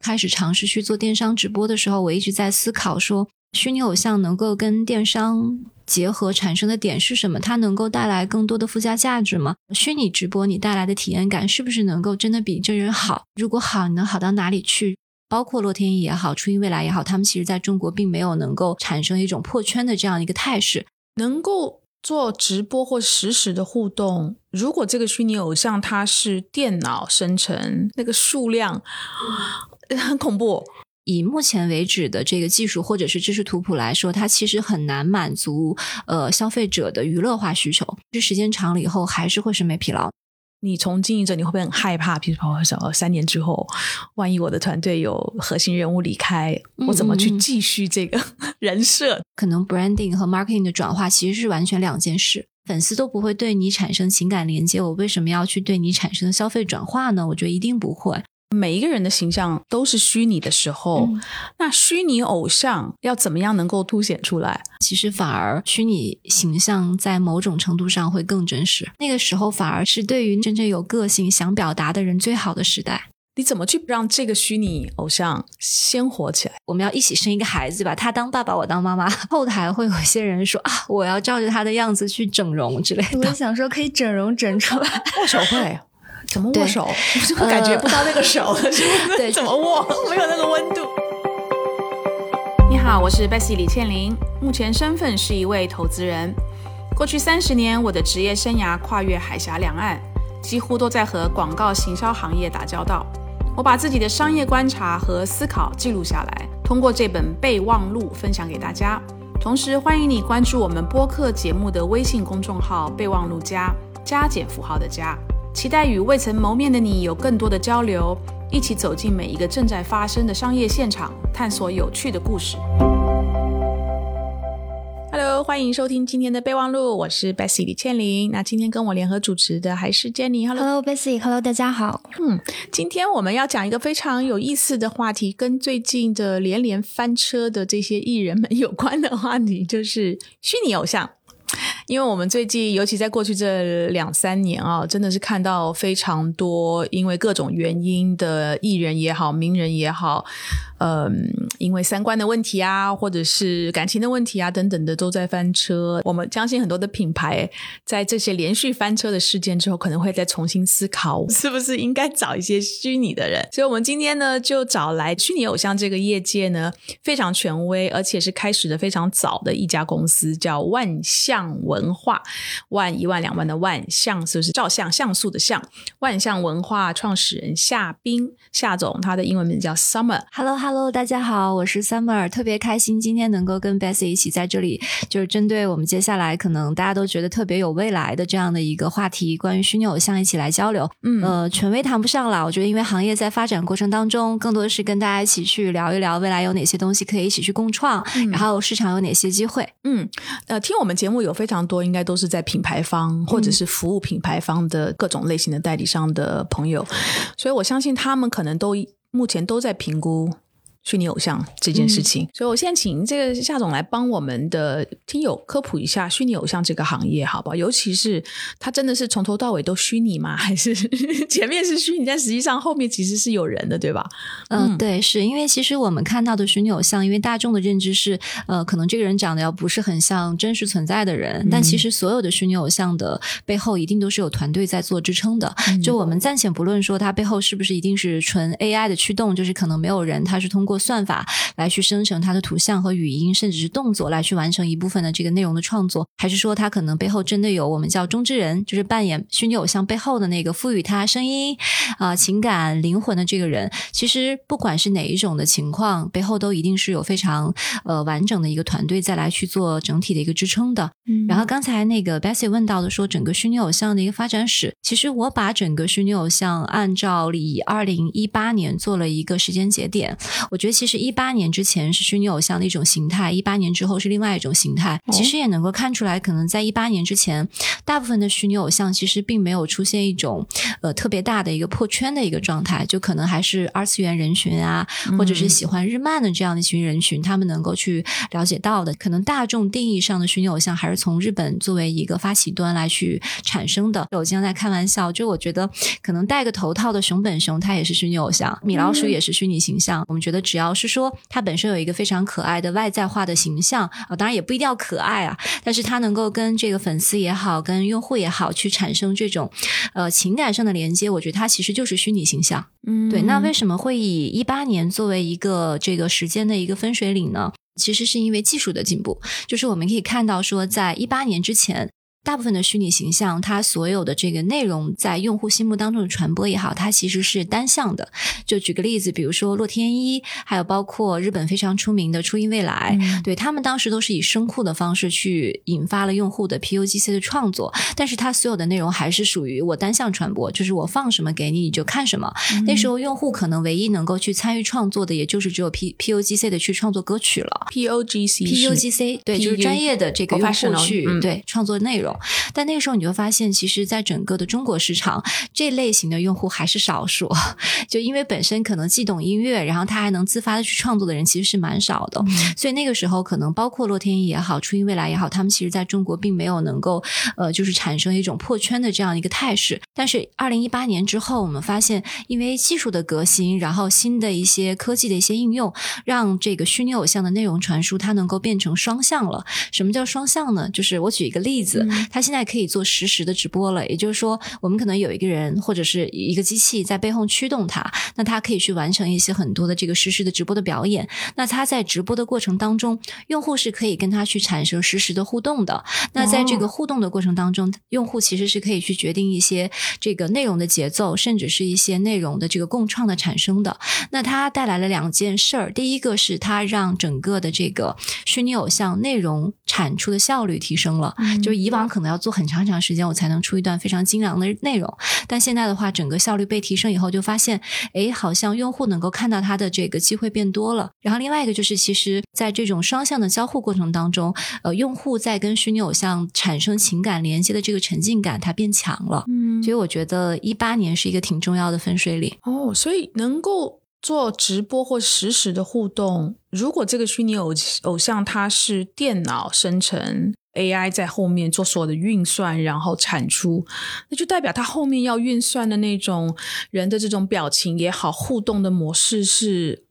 开始尝试去做电商直播的时候，我一直在思考说，虚拟偶像能够跟电商结合产生的点是什么？它能够带来更多的附加价值吗？虚拟直播你带来的体验感是不是能够真的比真人好？如果好，你能好到哪里去？包括洛天依也好，初音未来也好，他们其实在中国并没有能够产生一种破圈的这样一个态势，能够做直播或实时的互动。如果这个虚拟偶像它是电脑生成，那个数量 很恐怖。以目前为止的这个技术或者是知识图谱来说，它其实很难满足呃消费者的娱乐化需求。这时间长了以后，还是会审美疲劳。你从经营者，你会不会很害怕？比如说，说三年之后，万一我的团队有核心人物离开，我怎么去继续这个 人设？可能 branding 和 marketing 的转化其实是完全两件事。粉丝都不会对你产生情感连接，我为什么要去对你产生消费转化呢？我觉得一定不会。每一个人的形象都是虚拟的时候，那虚拟偶像要怎么样能够凸显出来？其实反而虚拟形象在某种程度上会更真实。那个时候反而是对于真正有个性、想表达的人最好的时代。你怎么去让这个虚拟偶像鲜活起来？我们要一起生一个孩子吧，他当爸爸，我当妈妈。后台会有些人说啊，我要照着他的样子去整容之类的。我想说可以整容整出来，握手会。怎么握手？我感觉不到那个手，对，怎么握？没有那个温度。你好，我是 Bessy 李倩玲，目前身份是一位投资人。过去三十年，我的职业生涯跨越海峡两岸，几乎都在和广告行销行业打交道。我把自己的商业观察和思考记录下来，通过这本备忘录分享给大家。同时，欢迎你关注我们播客节目的微信公众号“备忘录加加减符号的加”。期待与未曾谋面的你有更多的交流，一起走进每一个正在发生的商业现场，探索有趣的故事。Hello，欢迎收听今天的备忘录，我是 Bessy 李倩玲。那今天跟我联合主持的还是 Jenny。Hello，Bessy，Hello，大家好。嗯，今天我们要讲一个非常有意思的话题，跟最近的连连翻车的这些艺人们有关的话题，就是虚拟偶像。因为我们最近，尤其在过去这两三年啊，真的是看到非常多因为各种原因的艺人也好，名人也好。嗯，因为三观的问题啊，或者是感情的问题啊，等等的都在翻车。我们相信很多的品牌在这些连续翻车的事件之后，可能会再重新思考，是不是应该找一些虚拟的人。所以，我们今天呢，就找来虚拟偶像这个业界呢非常权威，而且是开始的非常早的一家公司，叫万象文化。万一万两万的万象，是不是照相像素的像？万象文化创始人夏冰夏总，他的英文名字叫 Summer。Hello。Hello，大家好，我是 Summer，特别开心今天能够跟 Bessy 一起在这里，就是针对我们接下来可能大家都觉得特别有未来的这样的一个话题，关于虚拟偶像一起来交流。嗯，呃，权威谈不上了，我觉得因为行业在发展过程当中，更多的是跟大家一起去聊一聊未来有哪些东西可以一起去共创，然后市场有哪些机会。嗯，呃，听我们节目有非常多，应该都是在品牌方或者是服务品牌方的各种类型的代理商的朋友，所以我相信他们可能都目前都在评估。虚拟偶像这件事情，所以我现在请这个夏总来帮我们的听友科普一下虚拟偶像这个行业，好不好？尤其是它真的是从头到尾都虚拟吗？还是 前面是虚拟，但实际上后面其实是有人的，对吧？嗯，对，是因为其实我们看到的虚拟偶像，因为大众的认知是，呃，可能这个人长得要不是很像真实存在的人，但其实所有的虚拟偶像的背后一定都是有团队在做支撑的。就我们暂且不论说它背后是不是一定是纯 AI 的驱动，就是可能没有人，他是通过。算法来去生成它的图像和语音，甚至是动作来去完成一部分的这个内容的创作，还是说它可能背后真的有我们叫中之人，就是扮演虚拟偶像背后的那个赋予它声音啊情感灵魂的这个人？其实不管是哪一种的情况，背后都一定是有非常呃完整的一个团队再来去做整体的一个支撑的。然后刚才那个 Bessy 问到的说整个虚拟偶像的一个发展史，其实我把整个虚拟偶像按照以二零一八年做了一个时间节点，我觉得。觉得其实一八年之前是虚拟偶像的一种形态，一八年之后是另外一种形态。其实也能够看出来，可能在一八年之前，大部分的虚拟偶像其实并没有出现一种呃特别大的一个破圈的一个状态，就可能还是二次元人群啊，或者是喜欢日漫的这样的一群人群，他们能够去了解到的。可能大众定义上的虚拟偶像还是从日本作为一个发起端来去产生的。我经常在开玩笑，就我觉得可能戴个头套的熊本熊，它也是虚拟偶像；米老鼠也是虚拟形象。我们觉得只要是说它本身有一个非常可爱的外在化的形象啊，当然也不一定要可爱啊，但是它能够跟这个粉丝也好，跟用户也好，去产生这种呃情感上的连接，我觉得它其实就是虚拟形象。嗯，对，那为什么会以一八年作为一个这个时间的一个分水岭呢？其实是因为技术的进步，就是我们可以看到说，在一八年之前。大部分的虚拟形象，它所有的这个内容在用户心目当中的传播也好，它其实是单向的。就举个例子，比如说洛天依，还有包括日本非常出名的初音未来，对他们当时都是以声库的方式去引发了用户的 PUGC 的创作，但是它所有的内容还是属于我单向传播，就是我放什么给你，你就看什么。那时候用户可能唯一能够去参与创作的，也就是只有 P PUGC 的去创作歌曲了。POGC PUGC 对，就是专业的这个用户去对创作内容。但那个时候你就发现，其实，在整个的中国市场，这类型的用户还是少数。就因为本身可能既懂音乐，然后他还能自发的去创作的人，其实是蛮少的。所以那个时候，可能包括洛天依也好，初音未来也好，他们其实在中国并没有能够呃，就是产生一种破圈的这样一个态势。但是二零一八年之后，我们发现，因为技术的革新，然后新的一些科技的一些应用，让这个虚拟偶像的内容传输它能够变成双向了。什么叫双向呢？就是我举一个例子，它现在可以做实时的直播了。也就是说，我们可能有一个人或者是一个机器在背后驱动它，那它可以去完成一些很多的这个实时的直播的表演。那它在直播的过程当中，用户是可以跟它去产生实时的互动的。那在这个互动的过程当中，用户其实是可以去决定一些这个内容的节奏，甚至是一些内容的这个共创的产生的。那它带来了两件事儿，第一个是它让整个的这个虚拟偶像内容产出的效率提升了。就是以往可能要做很长很长时间，我才能出一段非常精良的内容，但现在的话，整个效率被提升以后，就发现，哎，好像用户能够看到它的这个机会变多了。然后另外一个就是，其实在这种双向的交互过程当中，呃，用户在跟虚拟偶像产生情感连接的这个沉浸感，它变强了。嗯，所以我觉得一八年是一个挺重要的分水岭。哦，所以能够做直播或实时的互动，如果这个虚拟偶偶像它是电脑生成。AI 在后面做所有的运算，然后产出，那就代表他后面要运算的那种人的这种表情也好，互动的模式是，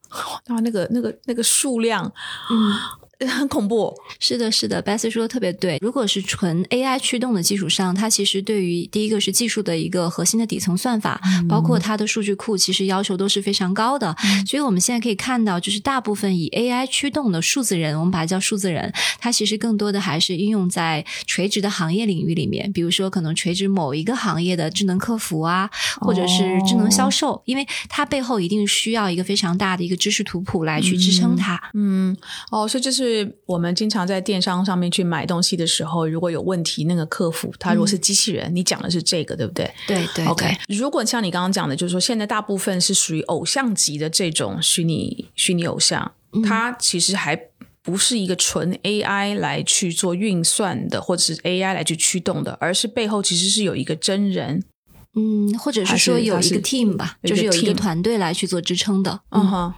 啊，那个那个那个数量，嗯。很恐怖，是的，是的，Bessy 说的特别对。如果是纯 AI 驱动的基础上，它其实对于第一个是技术的一个核心的底层算法，包括它的数据库，其实要求都是非常高的。所以我们现在可以看到，就是大部分以 AI 驱动的数字人，我们把它叫数字人，它其实更多的还是应用在垂直的行业领域里面，比如说可能垂直某一个行业的智能客服啊，或者是智能销售，因为它背后一定需要一个非常大的一个知识图谱来去支撑它。嗯，哦，所以这是。是我们经常在电商上面去买东西的时候，如果有问题，那个客服他如果是机器人，你讲的是这个，对不对？对对。OK，如果像你刚刚讲的，就是说现在大部分是属于偶像级的这种虚拟虚拟偶像，它其实还不是一个纯 AI 来去做运算的，或者是 AI 来去驱动的，而是背后其实是有一个真人。嗯，或者是说有一个 team 吧，就是有一个团队来去做支撑的。嗯哼，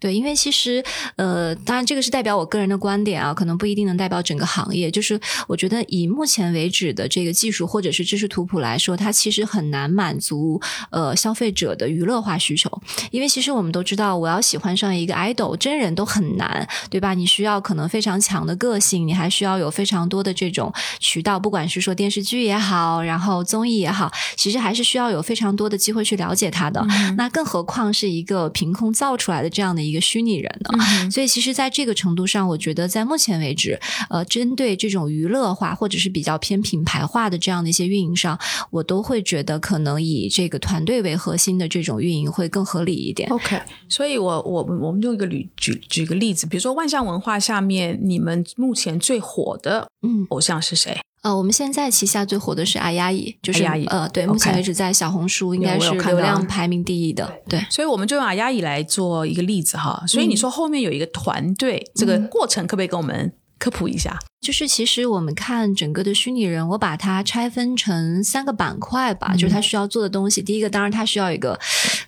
对，因为其实呃，当然这个是代表我个人的观点啊，可能不一定能代表整个行业。就是我觉得以目前为止的这个技术或者是知识图谱来说，它其实很难满足呃消费者的娱乐化需求。因为其实我们都知道，我要喜欢上一个 idol，真人都很难，对吧？你需要可能非常强的个性，你还需要有非常多的这种渠道，不管是说电视剧也好，然后综艺也好，其实还。是需要有非常多的机会去了解他的，嗯、那更何况是一个凭空造出来的这样的一个虚拟人呢？嗯、所以，其实，在这个程度上，我觉得在目前为止，呃，针对这种娱乐化或者是比较偏品牌化的这样的一些运营上，我都会觉得可能以这个团队为核心的这种运营会更合理一点。OK，所以我我我们用一个举举举个例子，比如说万象文化下面，你们目前最火的嗯偶像是谁？呃，我们现在旗下最火的是阿丫姨，就是阿丫姨呃，对目前为止在小红书应该是流量排名第一的，对。所以我们就用阿丫姨来做一个例子哈。所以你说后面有一个团队，这个过程可不可以跟我们科普一下？就是其实我们看整个的虚拟人，我把它拆分成三个板块吧，就是它需要做的东西。第一个，当然它需要一个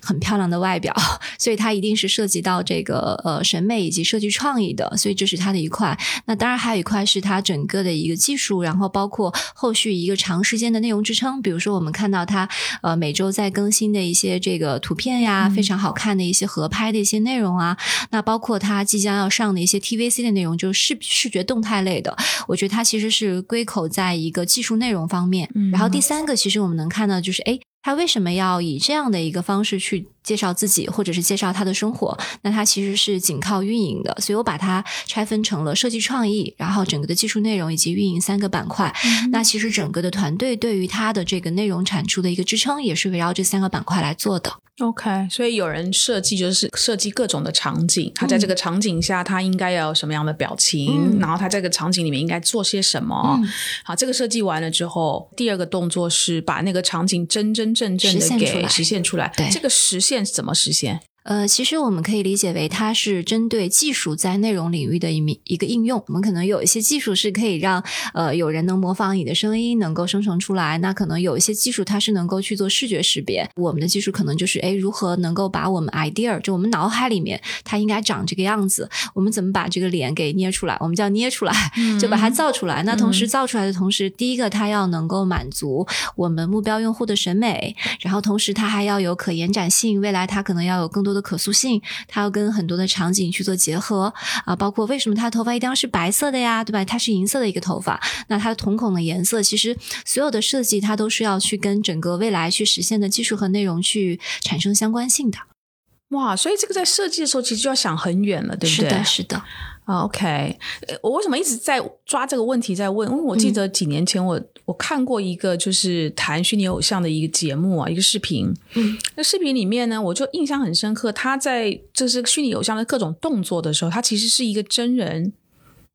很漂亮的外表，所以它一定是涉及到这个呃审美以及设计创意的，所以这是它的一块。那当然还有一块是它整个的一个技术，然后包括后续一个长时间的内容支撑。比如说我们看到它呃每周在更新的一些这个图片呀，非常好看的一些合拍的一些内容啊，那包括它即将要上的一些 TVC 的内容，就是视视觉动态类的。我觉得它其实是归口在一个技术内容方面。嗯然后第三个，其实我们能看到就是，哎，它为什么要以这样的一个方式去介绍自己，或者是介绍他的生活？那他其实是仅靠运营的，所以我把它拆分成了设计创意，然后整个的技术内容以及运营三个板块。那其实整个的团队对于它的这个内容产出的一个支撑，也是围绕这三个板块来做的。OK，所以有人设计就是设计各种的场景，他在这个场景下他应该要有什么样的表情，嗯然后他这个场景里面应该做些什么。嗯好，这个设计完了之后，第二个动作是把那个场景真真正正的给实现出来实现出来。对这个实现现怎么实现？呃，其实我们可以理解为它是针对技术在内容领域的一名一个应用。我们可能有一些技术是可以让呃有人能模仿你的声音，能够生成出来。那可能有一些技术它是能够去做视觉识别。我们的技术可能就是哎，如何能够把我们 idea 就我们脑海里面它应该长这个样子，我们怎么把这个脸给捏出来？我们叫捏出来，就把它造出来。那同时造出来的同时，第一个它要能够满足我们目标用户的审美，然后同时它还要有可延展性，未来它可能要有更多的可塑性，它要跟很多的场景去做结合啊，包括为什么他的头发一定要是白色的呀，对吧？它是银色的一个头发，那它的瞳孔的颜色，其实所有的设计它都是要去跟整个未来去实现的技术和内容去产生相关性的。哇，所以这个在设计的时候其实就要想很远了，对不对？是的，是的，啊 OK，呃我为什么一直在抓这个问题在问？因为我嗯记得几年前我、我看过一个就是谈虚拟偶像的一个节目啊，一个视频。嗯，那视频里面呢，我就印象很深刻，他在就是虚拟偶像的各种动作的时候，他其实是一个真人。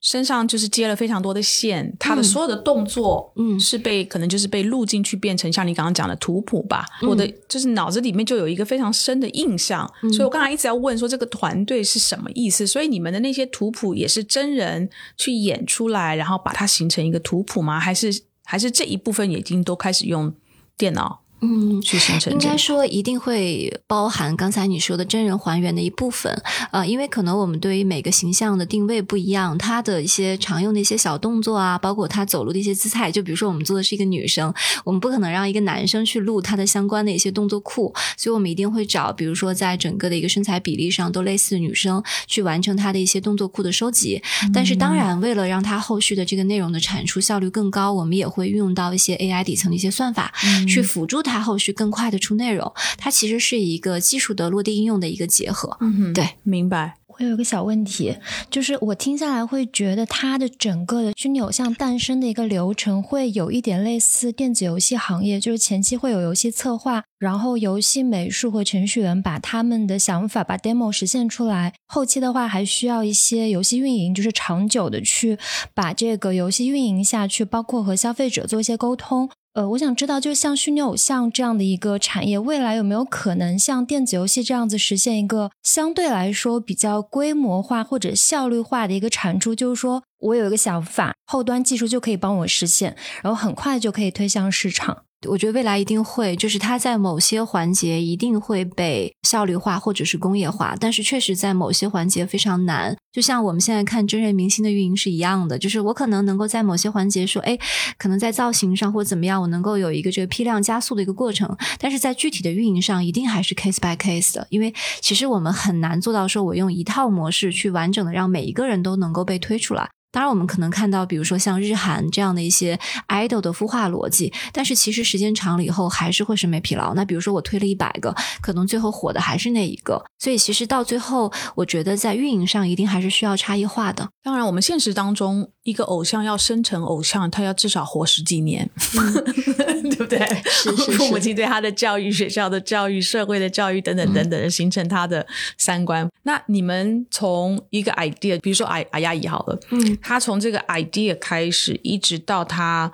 身上就是接了非常多的线，他的所有的动作，嗯是被可能就是被录进去，变成像你刚刚讲的图谱吧。嗯我的就是脑子里面就有一个非常深的印象，嗯所以我刚才一直在问说这个团队是什么意思？所以你们的那些图谱也是真人去演出来，然后把它形成一个图谱吗？还是还是这一部分已经都开始用电脑嗯。去形成？应该说一定会包含刚才你说的真人还原的一部分，呃，因为可能我们对于每个形象的定位不一样，他的一些常用的一些小动作啊，包括他走路的一些姿态，就比如说我们做的是一个女生，我们不可能让一个男生去录他的相关的一些动作库，所以我们一定会找，比如说在整个的一个身材比例上都类似的女生去完成他的一些动作库的收集。但是当然，为了让它后续的这个内容的产出效率更高，我们也会运用到一些 AI 底层的一些算法，去辅助它后续更快的出内容。它其实是一个技术的落地应用的一个结合。嗯哼，对，明白。我有一个小问题，就是我听下来会觉得它的整个的虚拟偶像诞生的一个流程会有一点类似电子游戏行业，就是前期会有游戏策划，然后游戏美术和程序员把他们的想法把 demo 实现出来，后期的话还需要一些游戏运营，就是长久的去把这个游戏运营下去，包括和消费者做一些沟通。呃，我想知道，就像虚拟偶像这样的一个产业，未来有没有可能像电子游戏这样子实现一个相对来说比较规模化或者效率化的一个产出？就是说我有一个想法，后端技术就可以帮我实现，然后很快就可以推向市场。我觉得未来一定会，就是它在某些环节一定会被效率化或者是工业化，但是确实在某些环节非常难。就像我们现在看真人明星的运营是一样的，就是我可能能够在某些环节说，哎，可能在造型上或怎么样，我能够有一个这个批量加速的一个过程，但是在具体的运营上，一定还是 case by case 的，因为其实我们很难做到说我用一套模式去完整的让每一个人都能够被推出来。当然，我们可能看到，比如说像日韩这样的一些 idol 的孵化逻辑，但是其实时间长了以后还是会审美疲劳。那比如说我推了一百个，可能最后火的还是那一个。所以其实到最后，我觉得在运营上一定还是需要差异化的。当然，我们现实当中，一个偶像要生成偶像，他要至少活十几年，对不对？是是是父母亲对他的教育、学校的教育、社会的教育等等等等，形成他的三观。那你们从一个 idea，比如说阿阿亚姨好了，嗯他从这个 idea 开始，一直到他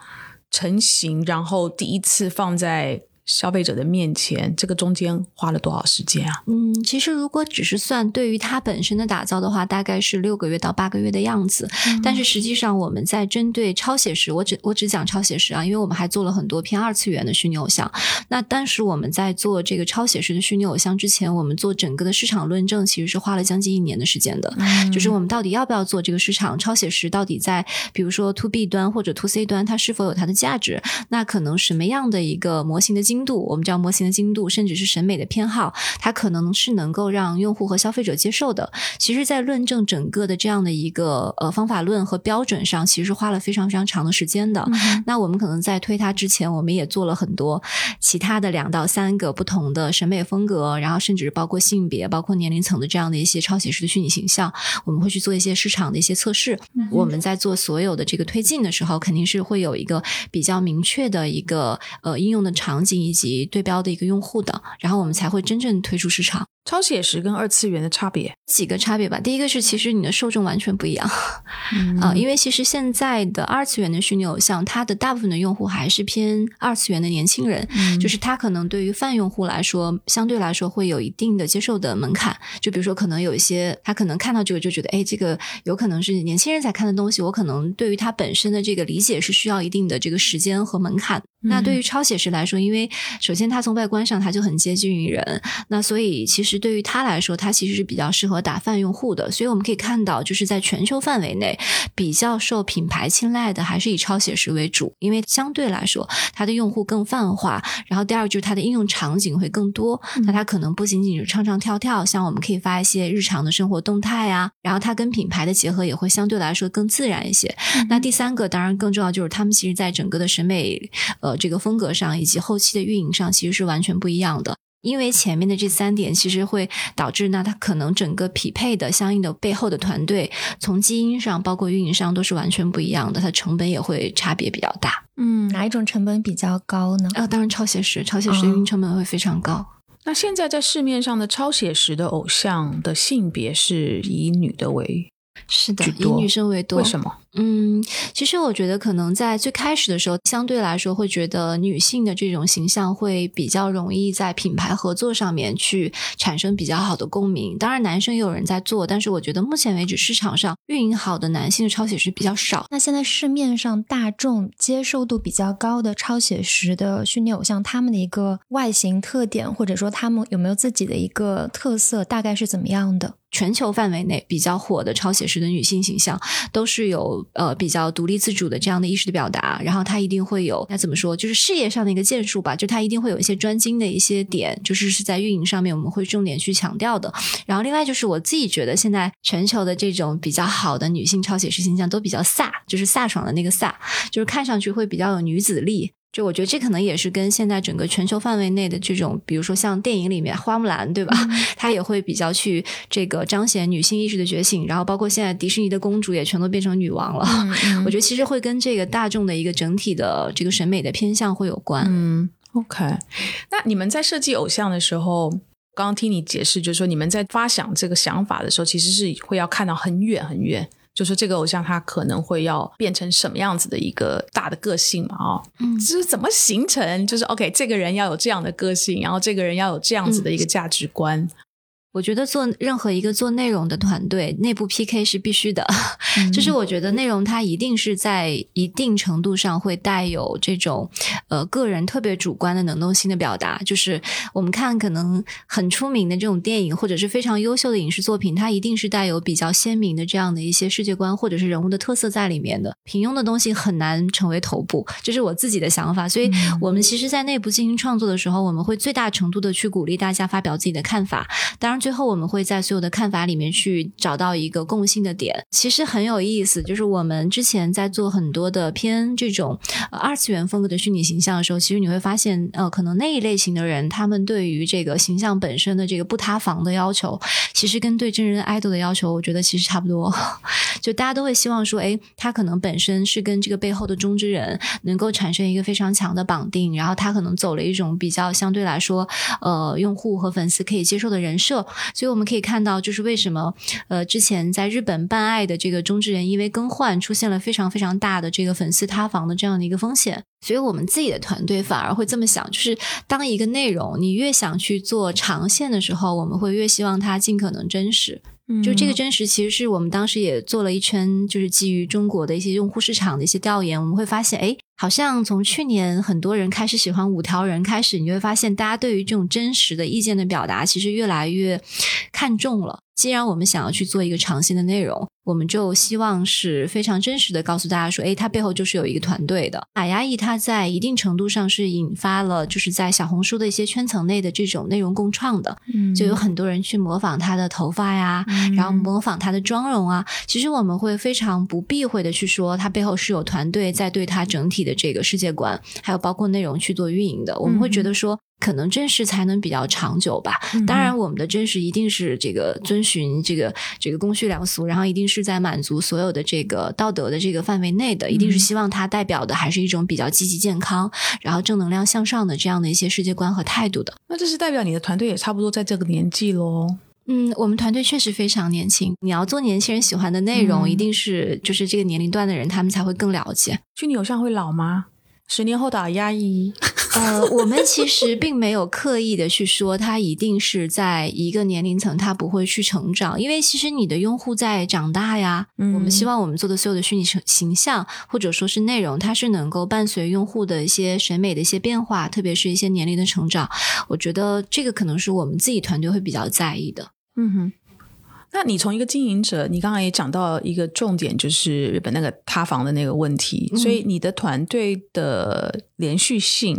成型，然后第一次放在。消费者的面前，这个中间花了多少时间啊？嗯，其实如果只是算对于它本身的打造的话，大概是六个月到八个月的样子。但是实际上，我们在针对超写实，我只我只讲超写实啊，因为我们还做了很多偏二次元的虚拟偶像。那当时我们在做这个超写实的虚拟偶像之前，我们做整个的市场论证，其实是花了将近一年的时间的。就是我们到底要不要做这个市场超写实？到底在比如说 to B 端或者 to C 端，它是否有它的价值？那可能什么样的一个模型的精度，我们叫模型的精度，甚至是审美的偏好，它可能是能够让用户和消费者接受的。其实，在论证整个的这样的一个呃方法论和标准上，其实花了非常非常长的时间的。那我们可能在推它之前，我们也做了很多其他的两到三个不同的审美风格，然后甚至包括性别、包括年龄层的这样的一些超写实的虚拟形象，我们会去做一些市场的一些测试。我们在做所有的这个推进的时候，肯定是会有一个比较明确的一个呃应用的场景以及。对标的一个用户的，然后我们才会真正推出市场。超写实跟二次元的差别几个差别吧。第一个是，其实你的受众完全不一样啊，因为其实现在的二次元的虚拟偶像，它的大部分的用户还是偏二次元的年轻人，就是他可能对于泛用户来说，相对来说会有一定的接受的门槛。就比如说，可能有一些他可能看到这个就觉得，哎，这个有可能是年轻人才看的东西，我可能对于他本身的这个理解是需要一定的这个时间和门槛。那对于超写实来说，因为首先它从外观上它就很接近于人，那所以其实对于它来说，它其实是比较适合打泛用户的。所以我们可以看到，就是在全球范围内比较受品牌青睐的，还是以超写实为主，因为相对来说它的用户更泛化。然后第二就是它的应用场景会更多，那它可能不仅仅是唱唱跳跳，像我们可以发一些日常的生活动态啊，然后它跟品牌的结合也会相对来说更自然一些。那第三个当然更重要就是他们其实在整个的审美呃。这个风格上以及后期的运营上其实是完全不一样的，因为前面的这三点其实会导致那它可能整个匹配的相应的背后的团队从基因上包括运营上都是完全不一样的，它成本也会差别比较大。嗯，哪一种成本比较高呢？啊，当然超写实，超写实的运营成本会非常高。那现在在市面上的超写实的偶像的性别是以女的为？是的，以女生为多。为什么？嗯，其实我觉得可能在最开始的时候，相对来说会觉得女性的这种形象会比较容易在品牌合作上面去产生比较好的共鸣。当然，男生也有人在做，但是我觉得目前为止市场上运营好的男性的超写实比较少。那现在市面上大众接受度比较高的超写实的虚拟偶像，他们的一个外形特点，或者说他们有没有自己的一个特色，大概是怎么样的？全球范围内比较火的超写实的女性形象，都是有呃比较独立自主的这样的意识的表达，然后他一定会有那怎么说，就是事业上的一个建树吧，就他一定会有一些专精的一些点，就是是在运营上面我们会重点去强调的。然后另外就是我自己觉得现在全球的这种比较好的女性超写实形象都比较飒，就是飒爽的那个飒，就是看上去会比较有女子力。就我觉得这可能也是跟现在整个全球范围内的这种，比如说像电影里面花木兰，对吧？她也会比较去这个彰显女性意识的觉醒，然后包括现在迪士尼的公主也全都变成女王了。我觉得其实会跟这个大众的一个整体的这个审美的偏向会有关。嗯，OK。那你们在设计偶像的时候，刚刚听你解释，就是说你们在发想这个想法的时候，其实是会要看到很远很远。就是这个偶像他可能会要变成什么样子的一个大的个性嘛？哦，嗯，就是怎么形成？就是 OK，这个人要有这样的个性，然后这个人要有这样子的一个价值观。我觉得做任何一个做内容的团队，内部 PK 是必须的。就是我觉得内容它一定是在一定程度上会带有这种呃个人特别主观的能动性的表达。就是我们看可能很出名的这种电影，或者是非常优秀的影视作品，它一定是带有比较鲜明的这样的一些世界观或者是人物的特色在里面的。平庸的东西很难成为头部，这是我自己的想法。所以我们其实，在内部进行创作的时候，我们会最大程度的去鼓励大家发表自己的看法。当然。最后，我们会在所有的看法里面去找到一个共性的点，其实很有意思。就是我们之前在做很多的偏这种呃二次元风格的虚拟形象的时候，其实你会发现，呃，可能那一类型的人，他们对于这个形象本身的这个不塌房的要求，其实跟对真人 idol 的要求，我觉得其实差不多。就大家都会希望说，哎，他可能本身是跟这个背后的中之人能够产生一个非常强的绑定，然后他可能走了一种比较相对来说，呃，用户和粉丝可以接受的人设。所以我们可以看到，就是为什么呃之前在日本办爱的这个中之人因为更换出现了非常非常大的这个粉丝塌房的这样的一个风险。所以我们自己的团队反而会这么想，就是当一个内容你越想去做长线的时候，我们会越希望它尽可能真实。就这个真实，其实是我们当时也做了一圈，就是基于中国的一些用户市场的一些调研，我们会发现，哎，好像从去年很多人开始喜欢五条人开始，你就会发现大家对于这种真实的意见的表达，其实越来越看重了。既然我们想要去做一个长线的内容，我们就希望是非常真实的告诉大家说，诶，它背后就是有一个团队的。马压抑它在一定程度上是引发了，就是在小红书的一些圈层内的这种内容共创的，嗯，就有很多人去模仿他的头发呀，然后模仿他的妆容啊。其实我们会非常不避讳的去说，它背后是有团队在对它整体的这个世界观，还有包括内容去做运营的。我们会觉得说。可能真实才能比较长久吧。当然，我们的真实一定是这个遵循这个这个公序良俗，然后一定是在满足所有的这个道德的这个范围内的，一定是希望它代表的还是一种比较积极健康，然后正能量向上的这样的一些世界观和态度的。那这是代表你的团队也差不多在这个年纪喽？嗯，我们团队确实非常年轻。你要做年轻人喜欢的内容，一定是就是这个年龄段的人，他们才会更了解。虚拟偶像会老吗？十年后打压抑，呃，我们其实并没有刻意的去说他一定是在一个年龄层，他不会去成长，因为其实你的用户在长大呀。我们希望我们做的所有的虚拟形形象或者说是内容，它是能够伴随用户的一些审美的一些变化，特别是一些年龄的成长。我觉得这个可能是我们自己团队会比较在意的。嗯哼。那你从一个经营者，你刚刚也讲到一个重点，就是日本那个塌房的那个问题，所以你的团队的连续性。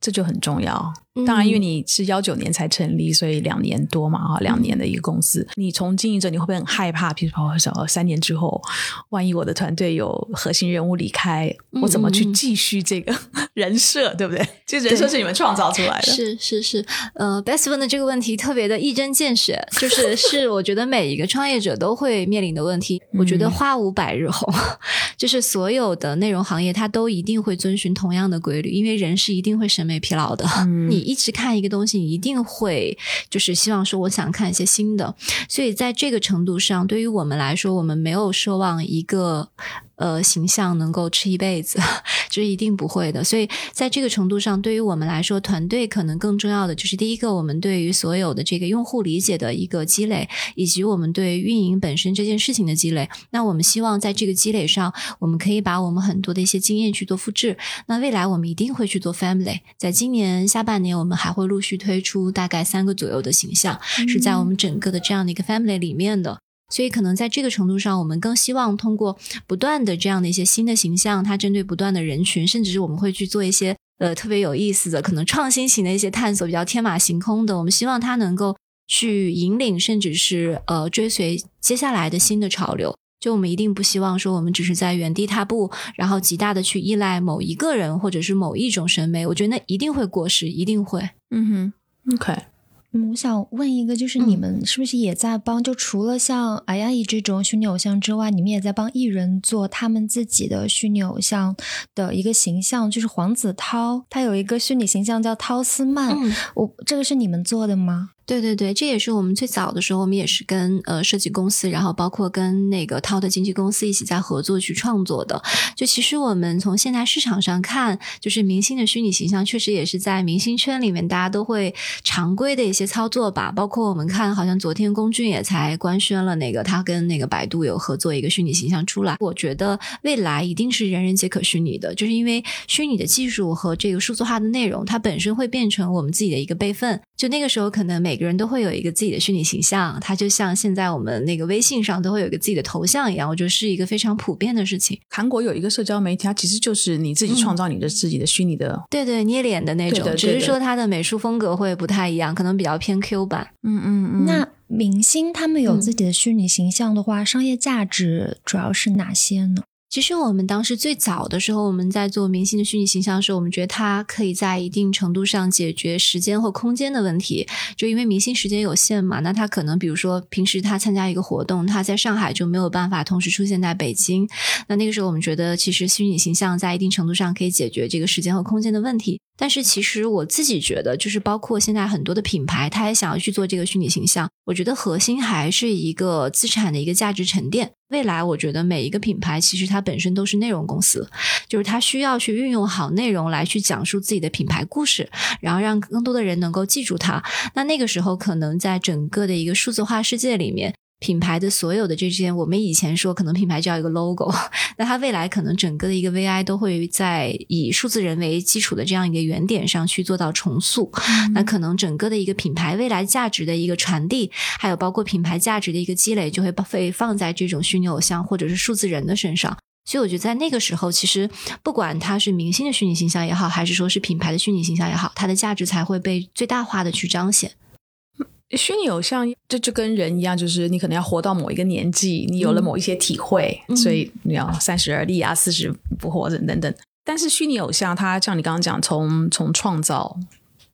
这就很重要。当然，因为你是幺九年才成立，所以两年多嘛，啊，两年的一个公司。你从经营者，你会不会很害怕？比如说，三年之后，万一我的团队有核心人物离开，我怎么去继续这个人设？对不对？这人设是你们创造出来的。是是是。呃，Best 问的这个问题特别的一针见血，就是是我觉得每一个创业者都会面临的问题。我觉得花无百日红，就是所有的内容行业，它都一定会遵循同样的规律，因为人是一定会审美疲劳的。你一直看一个东西，一定会就是希望说，我想看一些新的。所以在这个程度上，对于我们来说，我们没有奢望一个。呃，形象能够吃一辈子，这是一定不会的。所以在这个程度上，对于我们来说，团队可能更重要的就是第一个，我们对于所有的这个用户理解的一个积累，以及我们对运营本身这件事情的积累。那我们希望在这个积累上，我们可以把我们很多的一些经验去做复制。那未来我们一定会去做 family，在今年下半年，我们还会陆续推出大概三个左右的形象，是在我们整个的这样的一个 family 里面的。所以，可能在这个程度上，我们更希望通过不断的这样的一些新的形象，它针对不断的人群，甚至是我们会去做一些呃特别有意思的、可能创新型的一些探索，比较天马行空的。我们希望它能够去引领，甚至是呃追随接下来的新的潮流。就我们一定不希望说我们只是在原地踏步，然后极大的去依赖某一个人或者是某一种审美。我觉得那一定会过时，一定会。嗯哼，OK。嗯，我想问一个，就是你们是不是也在帮？就除了像阿亚伊这种虚拟偶像之外，你们也在帮艺人做他们自己的虚拟偶像的一个形象，就是黄子韬，他有一个虚拟形象叫涛斯曼。我这个是你们做的吗？对对对，这也是我们最早的时候，我们也是跟呃设计公司，然后包括跟那个涛的经纪公司一起在合作去创作的。就其实我们从现在市场上看，就是明星的虚拟形象，确实也是在明星圈里面大家都会常规的一些操作吧。包括我们看，好像昨天龚俊也才官宣了那个他跟那个百度有合作一个虚拟形象出来。我觉得未来一定是人人皆可虚拟的，就是因为虚拟的技术和这个数字化的内容，它本身会变成我们自己的一个备份。就那个时候，可能每个人都会有一个自己的虚拟形象，它就像现在我们那个微信上都会有一个自己的头像一样，我觉得是一个非常普遍的事情。韩国有一个社交媒体，它其实就是你自己创造你的自己的虚拟的，对对，捏脸的那种，只是说它的美术风格会不太一样，可能比较偏 Q 版。嗯嗯嗯。那明星他们有自己的虚拟形象的话，商业价值主要是哪些呢？其实我们当时最早的时候，我们在做明星的虚拟形象的时候，我们觉得它可以在一定程度上解决时间或空间的问题。就因为明星时间有限嘛，那他可能比如说平时他参加一个活动，他在上海就没有办法同时出现在北京。那那个时候我们觉得，其实虚拟形象在一定程度上可以解决这个时间和空间的问题。但是其实我自己觉得，就是包括现在很多的品牌，他也想要去做这个虚拟形象。我觉得核心还是一个资产的一个价值沉淀。未来，我觉得每一个品牌其实它本身都是内容公司，就是它需要去运用好内容来去讲述自己的品牌故事，然后让更多的人能够记住它。那那个时候，可能在整个的一个数字化世界里面。品牌的所有的这些，我们以前说可能品牌叫一个 logo，那它未来可能整个的一个 VI 都会在以数字人为基础的这样一个原点上去做到重塑。那可能整个的一个品牌未来价值的一个传递，还有包括品牌价值的一个积累，就会被放在这种虚拟偶像或者是数字人的身上。所以我觉得在那个时候，其实不管它是明星的虚拟形象也好，还是说是品牌的虚拟形象也好，它的价值才会被最大化的去彰显。虚拟偶像，这就跟人一样，就是你可能要活到某一个年纪，你有了某一些体会，所以你要三十而立啊，四十不惑等等等。但是虚拟偶像，它像你刚刚讲，从从创造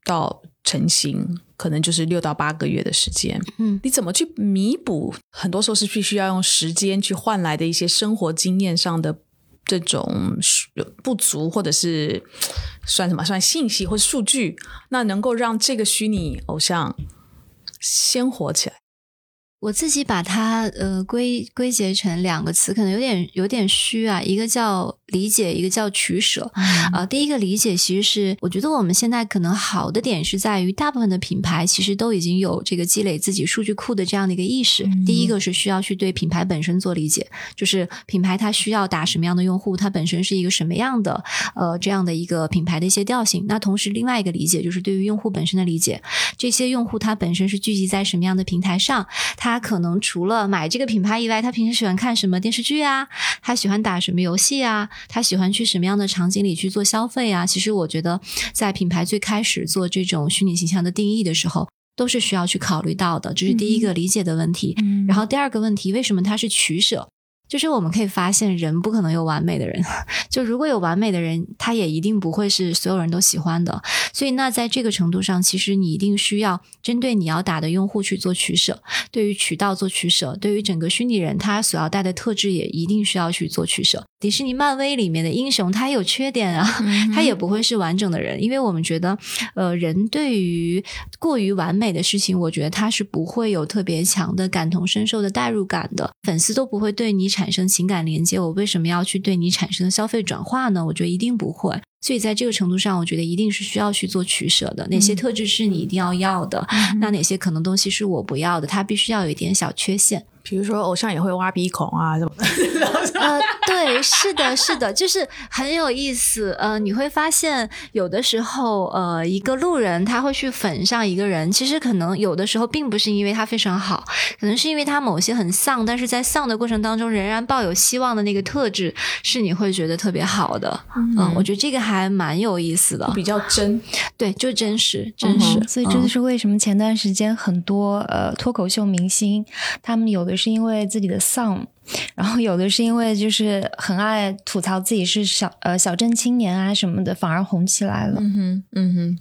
到成型，可能就是六到八个月的时间。嗯，你怎么去弥补？很多时候是必须要用时间去换来的一些生活经验上的这种不足，或者是算什么？算信息或数据？那能够让这个虚拟偶像。鲜活起来。我自己把它呃归归结成两个词，可能有点有点虚啊。一个叫理解，一个叫取舍啊。第一个理解，其实是我觉得我们现在可能好的点是在于，大部分的品牌其实都已经有这个积累自己数据库的这样的一个意识。第一个是需要去对品牌本身做理解，就是品牌它需要打什么样的用户，它本身是一个什么样的呃这样的一个品牌的一些调性。那同时另外一个理解就是对于用户本身的理解，这些用户他本身是聚集在什么样的平台上。他可能除了买这个品牌以外，他平时喜欢看什么电视剧啊？他喜欢打什么游戏啊？他喜欢去什么样的场景里去做消费啊？其实我觉得，在品牌最开始做这种虚拟形象的定义的时候，都是需要去考虑到的。这是第一个理解的问题。然后第二个问题，为什么它是取舍？就是我们可以发现，人不可能有完美的人。就如果有完美的人，他也一定不会是所有人都喜欢的。所以，那在这个程度上，其实你一定需要针对你要打的用户去做取舍，对于渠道做取舍，对于整个虚拟人他所要带的特质也一定需要去做取舍。迪士尼、漫威里面的英雄，他有缺点啊，他也不会是完整的人，因为我们觉得，呃，人对于过于完美的事情，我觉得他是不会有特别强的感同身受的代入感的，粉丝都不会对你。产生情感连接，我为什么要去对你产生消费转化呢？我觉得一定不会。所以在这个程度上，我觉得一定是需要去做取舍的。哪些特质是你一定要要的？那哪些可能东西是我不要的？它必须要有一点小缺陷。比如说，偶像也会挖鼻孔啊，什么？呃，对，是的，是的，就是很有意思。呃，你会发现，有的时候，呃，一个路人他会去粉上一个人，其实可能有的时候并不是因为他非常好，可能是因为他某些很丧，但是在丧的过程当中仍然抱有希望的那个特质，是你会觉得特别好的。嗯，我觉得这个还蛮有意思的，比较真，对，就真实，真实。所以这就是为什么前段时间很多呃脱口秀明星，他们有的。是因为自己的丧，然后有的是因为就是很爱吐槽自己是小呃小镇青年啊什么的，反而红起来了。嗯哼，嗯哼，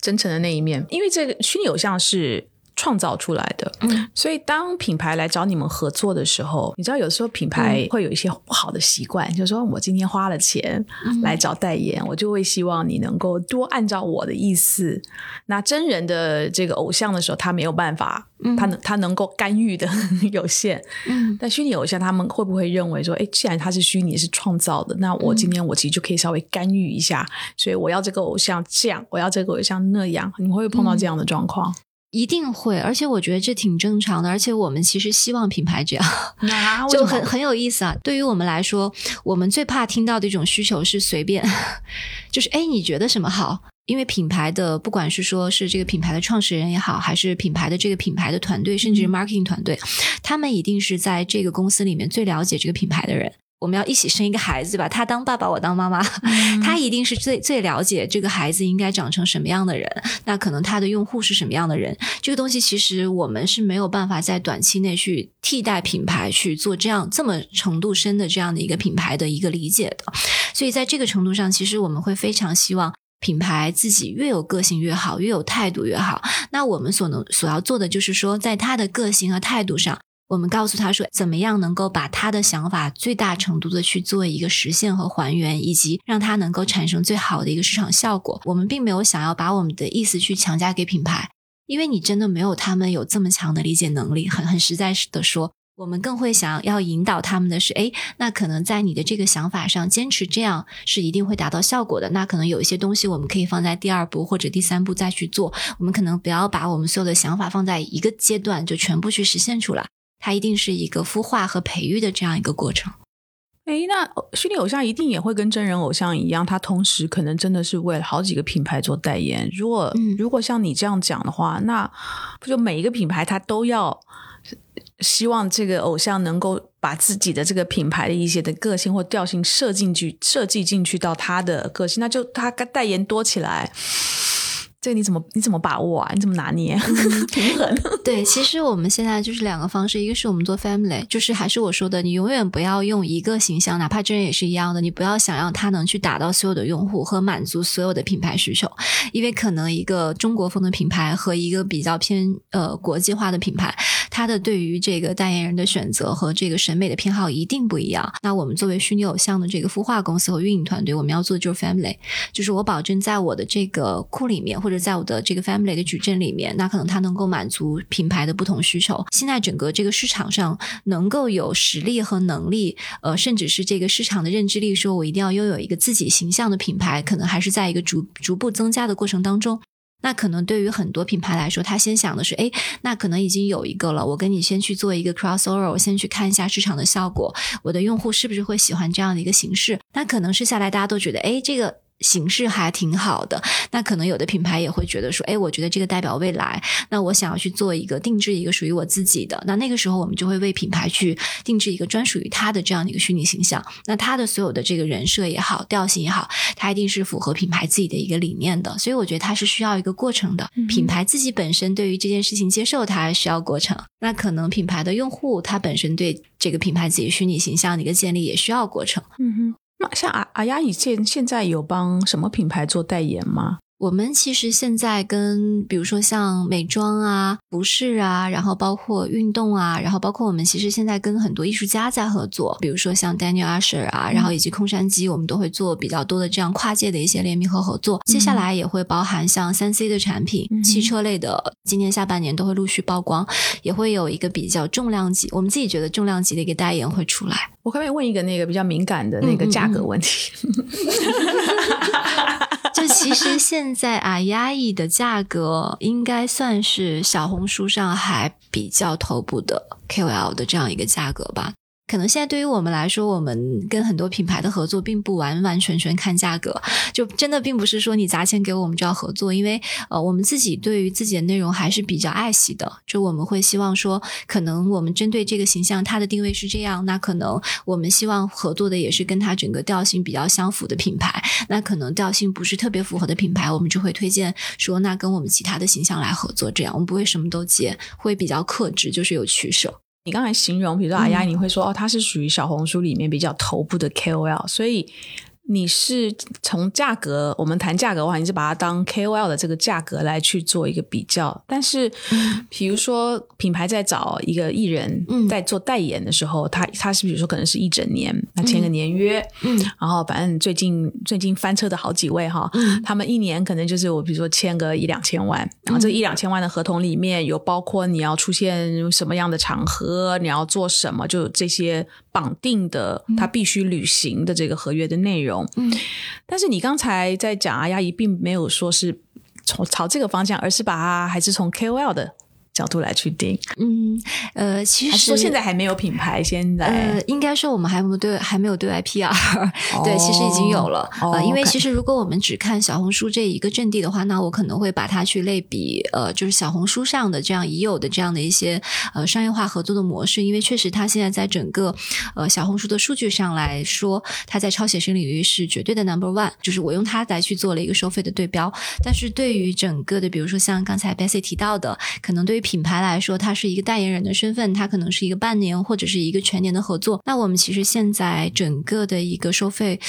真诚的那一面，因为这个虚拟偶像是。创造出来的，所以当品牌来找你们合作的时候，你知道有时候品牌会有一些不好的习惯，就是说我今天花了钱来找代言，我就会希望你能够多按照我的意思。那真人的这个偶像的时候，他没有办法，他能他能够干预的 有限。嗯，但虚拟偶像他们会不会认为说，哎，既然他是虚拟是创造的，那我今天我其实就可以稍微干预一下，所以我要这个偶像这样，我要这个偶像那样，你会不会碰到这样的状况？一定会，而且我觉得这挺正常的，而且我们其实希望品牌这样 就很很有意思啊。对于我们来说，我们最怕听到的一种需求是随便，就是哎，你觉得什么好？因为品牌的不管是说是这个品牌的创始人也好，还是品牌的这个品牌的团队，甚至 marketing 团队，他们一定是在这个公司里面最了解这个品牌的人。我们要一起生一个孩子吧，他当爸爸，我当妈妈，他一定是最最了解这个孩子应该长成什么样的人。那可能他的用户是什么样的人？这个东西其实我们是没有办法在短期内去替代品牌去做这样这么程度深的这样的一个品牌的一个理解的。所以在这个程度上，其实我们会非常希望品牌自己越有个性越好，越有态度越好。那我们所能所要做的就是说，在他的个性和态度上。我们告诉他说，怎么样能够把他的想法最大程度的去做一个实现和还原，以及让他能够产生最好的一个市场效果。我们并没有想要把我们的意思去强加给品牌，因为你真的没有他们有这么强的理解能力。很很实在的说，我们更会想要引导他们的是，哎，那可能在你的这个想法上坚持这样是一定会达到效果的。那可能有一些东西我们可以放在第二步或者第三步再去做。我们可能不要把我们所有的想法放在一个阶段就全部去实现出来。它一定是一个孵化和培育的这样一个过程。哎，那虚拟偶像一定也会跟真人偶像一样，他同时可能真的是为了好几个品牌做代言。如果如果像你这样讲的话，那不就每一个品牌它都要希望这个偶像能够把自己的这个品牌的一些的个性或调性设进去，设计进去到他的个性，那就他代言多起来。这个你怎么你怎么把握啊？你怎么拿捏 平衡？对，其实我们现在就是两个方式，一个是我们做 family，就是还是我说的，你永远不要用一个形象，哪怕真人也是一样的，你不要想要他能去打到所有的用户和满足所有的品牌需求，因为可能一个中国风的品牌和一个比较偏呃国际化的品牌，他的对于这个代言人的选择和这个审美的偏好一定不一样。那我们作为虚拟偶像的这个孵化公司和运营团队，我们要做的就是 family，就是我保证在我的这个库里面或者在我的这个 family 的矩阵里面，那可能它能够满足品牌的不同需求。现在整个这个市场上能够有实力和能力，呃，甚至是这个市场的认知力，说我一定要拥有一个自己形象的品牌，可能还是在一个逐逐步增加的过程当中。那可能对于很多品牌来说，他先想的是，哎，那可能已经有一个了，我跟你先去做一个 crossover，我先去看一下市场的效果，我的用户是不是会喜欢这样的一个形式？那可能是下来大家都觉得，哎，这个。形式还挺好的，那可能有的品牌也会觉得说，哎，我觉得这个代表未来，那我想要去做一个定制一个属于我自己的，那那个时候我们就会为品牌去定制一个专属于他的这样的一个虚拟形象，那他的所有的这个人设也好，调性也好，它一定是符合品牌自己的一个理念的，所以我觉得它是需要一个过程的，品牌自己本身对于这件事情接受它需要过程，那可能品牌的用户他本身对这个品牌自己虚拟形象的一个建立也需要过程，嗯哼。像阿阿丫以现现在有帮什么品牌做代言吗？我们其实现在跟比如说像美妆啊、服饰啊，然后包括运动啊，然后包括我们其实现在跟很多艺术家在合作，比如说像 Daniel Asher 啊，然后以及空山鸡，我们都会做比较多的这样跨界的一些联名和合作。接下来也会包含像三 C 的产品、汽车类的，今年下半年都会陆续曝光，也会有一个比较重量级，我们自己觉得重量级的一个代言会出来。我可不可以问一个那个比较敏感的那个价格问题？就其实现在啊，压抑的价格应该算是小红书上还比较头部的 KOL 的这样一个价格吧。可能现在对于我们来说，我们跟很多品牌的合作并不完完全全看价格，就真的并不是说你砸钱给我们就要合作，因为呃，我们自己对于自己的内容还是比较爱惜的，就我们会希望说，可能我们针对这个形象，它的定位是这样，那可能我们希望合作的也是跟它整个调性比较相符的品牌，那可能调性不是特别符合的品牌，我们就会推荐说，那跟我们其他的形象来合作，这样我们不会什么都接，会比较克制，就是有取舍。你刚才形容，比如说阿丫，你会说哦，他是属于小红书里面比较头部的 KOL，所以。你是从价格，我们谈价格的话，你是把它当 KOL 的这个价格来去做一个比较。但是，比如说品牌在找一个艺人，在做代言的时候，他他是比如说可能是一整年，那签个年约，嗯，然后反正最近最近翻车的好几位哈，他们一年可能就是我比如说签个一两千万，然后这一两千万的合同里面有包括你要出现什么样的场合，你要做什么，就这些绑定的他必须履行的这个合约的内容。嗯，但是你刚才在讲啊阿姨并没有说是从朝这个方向，而是把它还是从 KOL 的角度来去定？嗯，呃，其实说现在还没有品牌，现在呃，应该说我们还没有对还没有对外 PR，对，其实已经有了。哦呃，因为其实如果我们只看小红书这一个阵地的话，那我可能会把它去类比，呃，就是小红书上的这样已有的这样的一些呃商业化合作的模式，因为确实它现在在整个呃小红书的数据上来说，它在超写生领域是绝对的 number one，就是我用它来去做了一个收费的对标。但是对于整个的，比如说像刚才 Bessy 提到的，可能对于品牌来说，它是一个代言人的身份，它可能是一个半年或者是一个全年的合作。那我们其实现在整个的一个收费，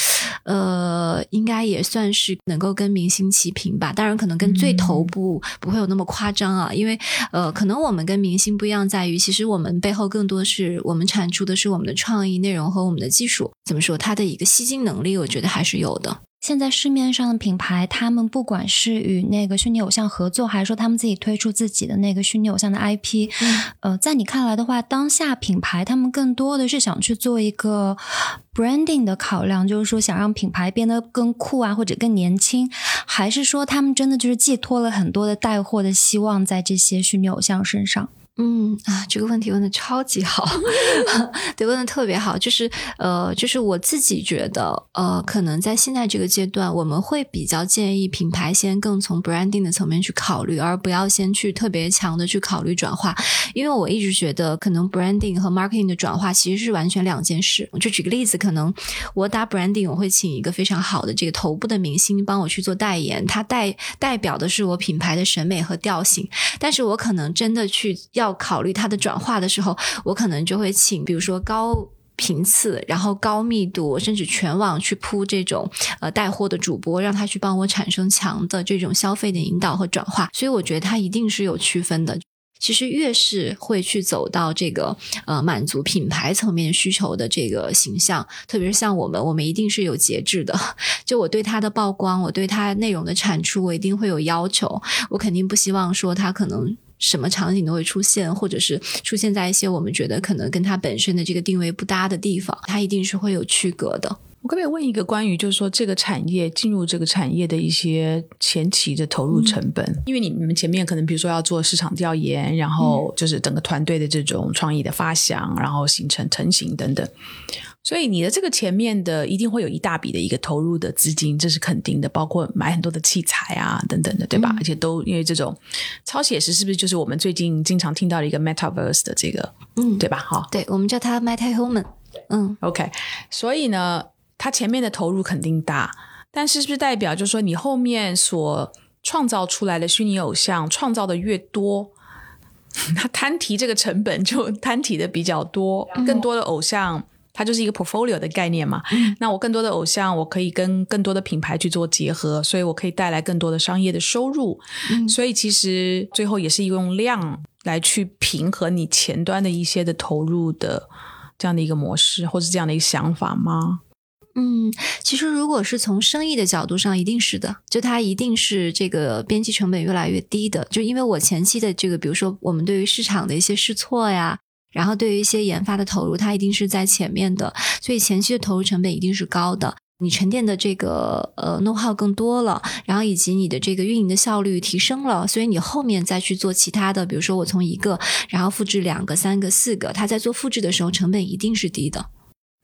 呃，应该也算是能够跟明星齐平吧。当然，可能跟最头部不会有那么夸张啊，因为呃，可能我们跟明星不一样，在于其实我们背后更多是我们产出的是我们的创意内容和我们的技术。怎么说？它的一个吸金能力，我觉得还是有的。现在市面上的品牌，他们不管是与那个虚拟偶像合作，还是说他们自己推出自己的那个虚拟偶像的 IP，、呃，在你看来的话，当下品牌他们更多的是想去做一个 branding 的考量，就是说想让品牌变得更酷啊，或者更年轻，还是说他们真的就是寄托了很多的带货的希望在这些虚拟偶像身上？嗯啊，这个问题问的超级好，对，问的特别好。就是呃，就是我自己觉得，呃，可能在现在这个阶段，我们会比较建议品牌先更从 branding 的层面去考虑，而不要先去特别强的去考虑转化。因为我一直觉得，可能 branding 和 marketing 的转化其实是完全两件事。就举个例子，可能我打 branding，我会请一个非常好的这个头部的明星帮我去做代言，它代代表的是我品牌的审美和调性。但是我可能真的去要要考虑它的转化的时候，我可能就会请，比如说高。频次，然后高密度，甚至全网去铺这种呃带货的主播，让他去帮我产生强的这种消费的引导和转化。所以我觉得它一定是有区分的。其实越是会去走到这个呃满足品牌层面需求的这个形象，特别是像我们，我们一定是有节制的。就我对它的曝光，我对它内容的产出，我一定会有要求。我肯定不希望说它可能什么场景都会出现，或者是出现在一些我们觉得可能跟它本身的这个定位不搭的地方，它一定是会有区隔的。我可不可以问一个关于就是说这个产业进入这个产业的一些前期的投入成本？因为你们前面可能比如说要做市场调研，然后就是整个团队的这种创意的发想，然后形成成型等等。所以你的这个前面的一定会有一大笔的一个投入的资金，这是肯定的，包括买很多的器材啊等等的，对吧？嗯而且都因为这种超写实，是不是就是我们最近经常听到的一个 metaverse 的这个，嗯，对吧？哈，对，我们叫它 Meta Human。嗯 OK，所以呢，它前面的投入肯定大，但是是不是代表就是说你后面所创造出来的虚拟偶像创造的越多，它摊提这个成本就摊提的比较多，更多的偶像。它就是一个 portfolio 的概念嘛，那我更多的偶像，我可以跟更多的品牌去做结合，所以我可以带来更多的商业的收入。所以其实最后也是用量来去平衡你前端的一些的投入的这样的一个模式，或是这样的一个想法吗？嗯，其实如果是从生意的角度上，一定是的，就它一定是这个边际成本越来越低的。就因为我前期的这个，比如说我们对于市场的一些试错呀，然后对于一些研发的投入，它一定是在前面的，所以前期的投入成本一定是高的。你沉淀的这个呃 know how 更多了，然后以及你的这个运营的效率提升了，所以你后面再去做其他的，比如说我从一个，然后复制两个、三个、四个，它在做复制的时候成本一定是低的。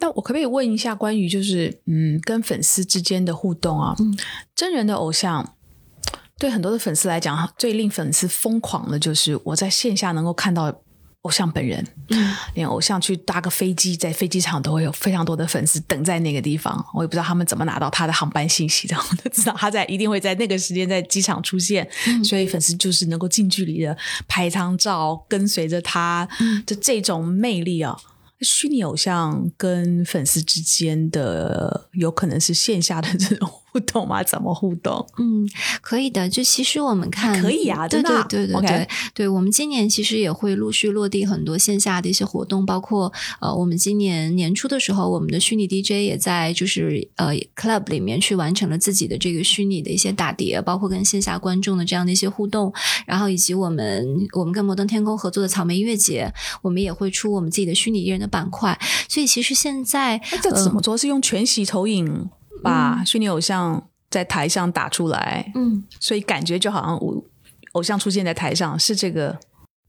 那我可不可以问一下关于就是嗯跟粉丝之间的互动啊？嗯真人的偶像对很多的粉丝来讲，最令粉丝疯狂的就是我在线下能够看到偶像本人，嗯连偶像去搭个飞机，在飞机场都会有非常多的粉丝等在那个地方。我也不知道他们怎么拿到他的航班信息的，我就知道他在一定会在那个时间在机场出现，所以粉丝就是能够近距离的拍一张照，跟随着他的这种魅力啊。虚拟偶像跟粉丝之间的有可能是线下的这种互动吗？怎么互动？嗯，可以的。就其实我们看，可以啊对对对对对对。我们今年其实也会陆续落地很多线下的一些活动，包括呃，我们今年年初的时候，我们的虚拟 DJ 也在就是呃 club 里面去完成了自己的这个虚拟的一些打碟，包括跟线下观众的这样的一些互动，然后以及我们我们跟摩登天空合作的草莓音乐节，我们也会出我们自己的虚拟艺人的板块。所以其实现在那这怎么做？是用全息投影把虚拟偶像在台上打出来，嗯。所以感觉就好像偶偶像出现在台上，是这个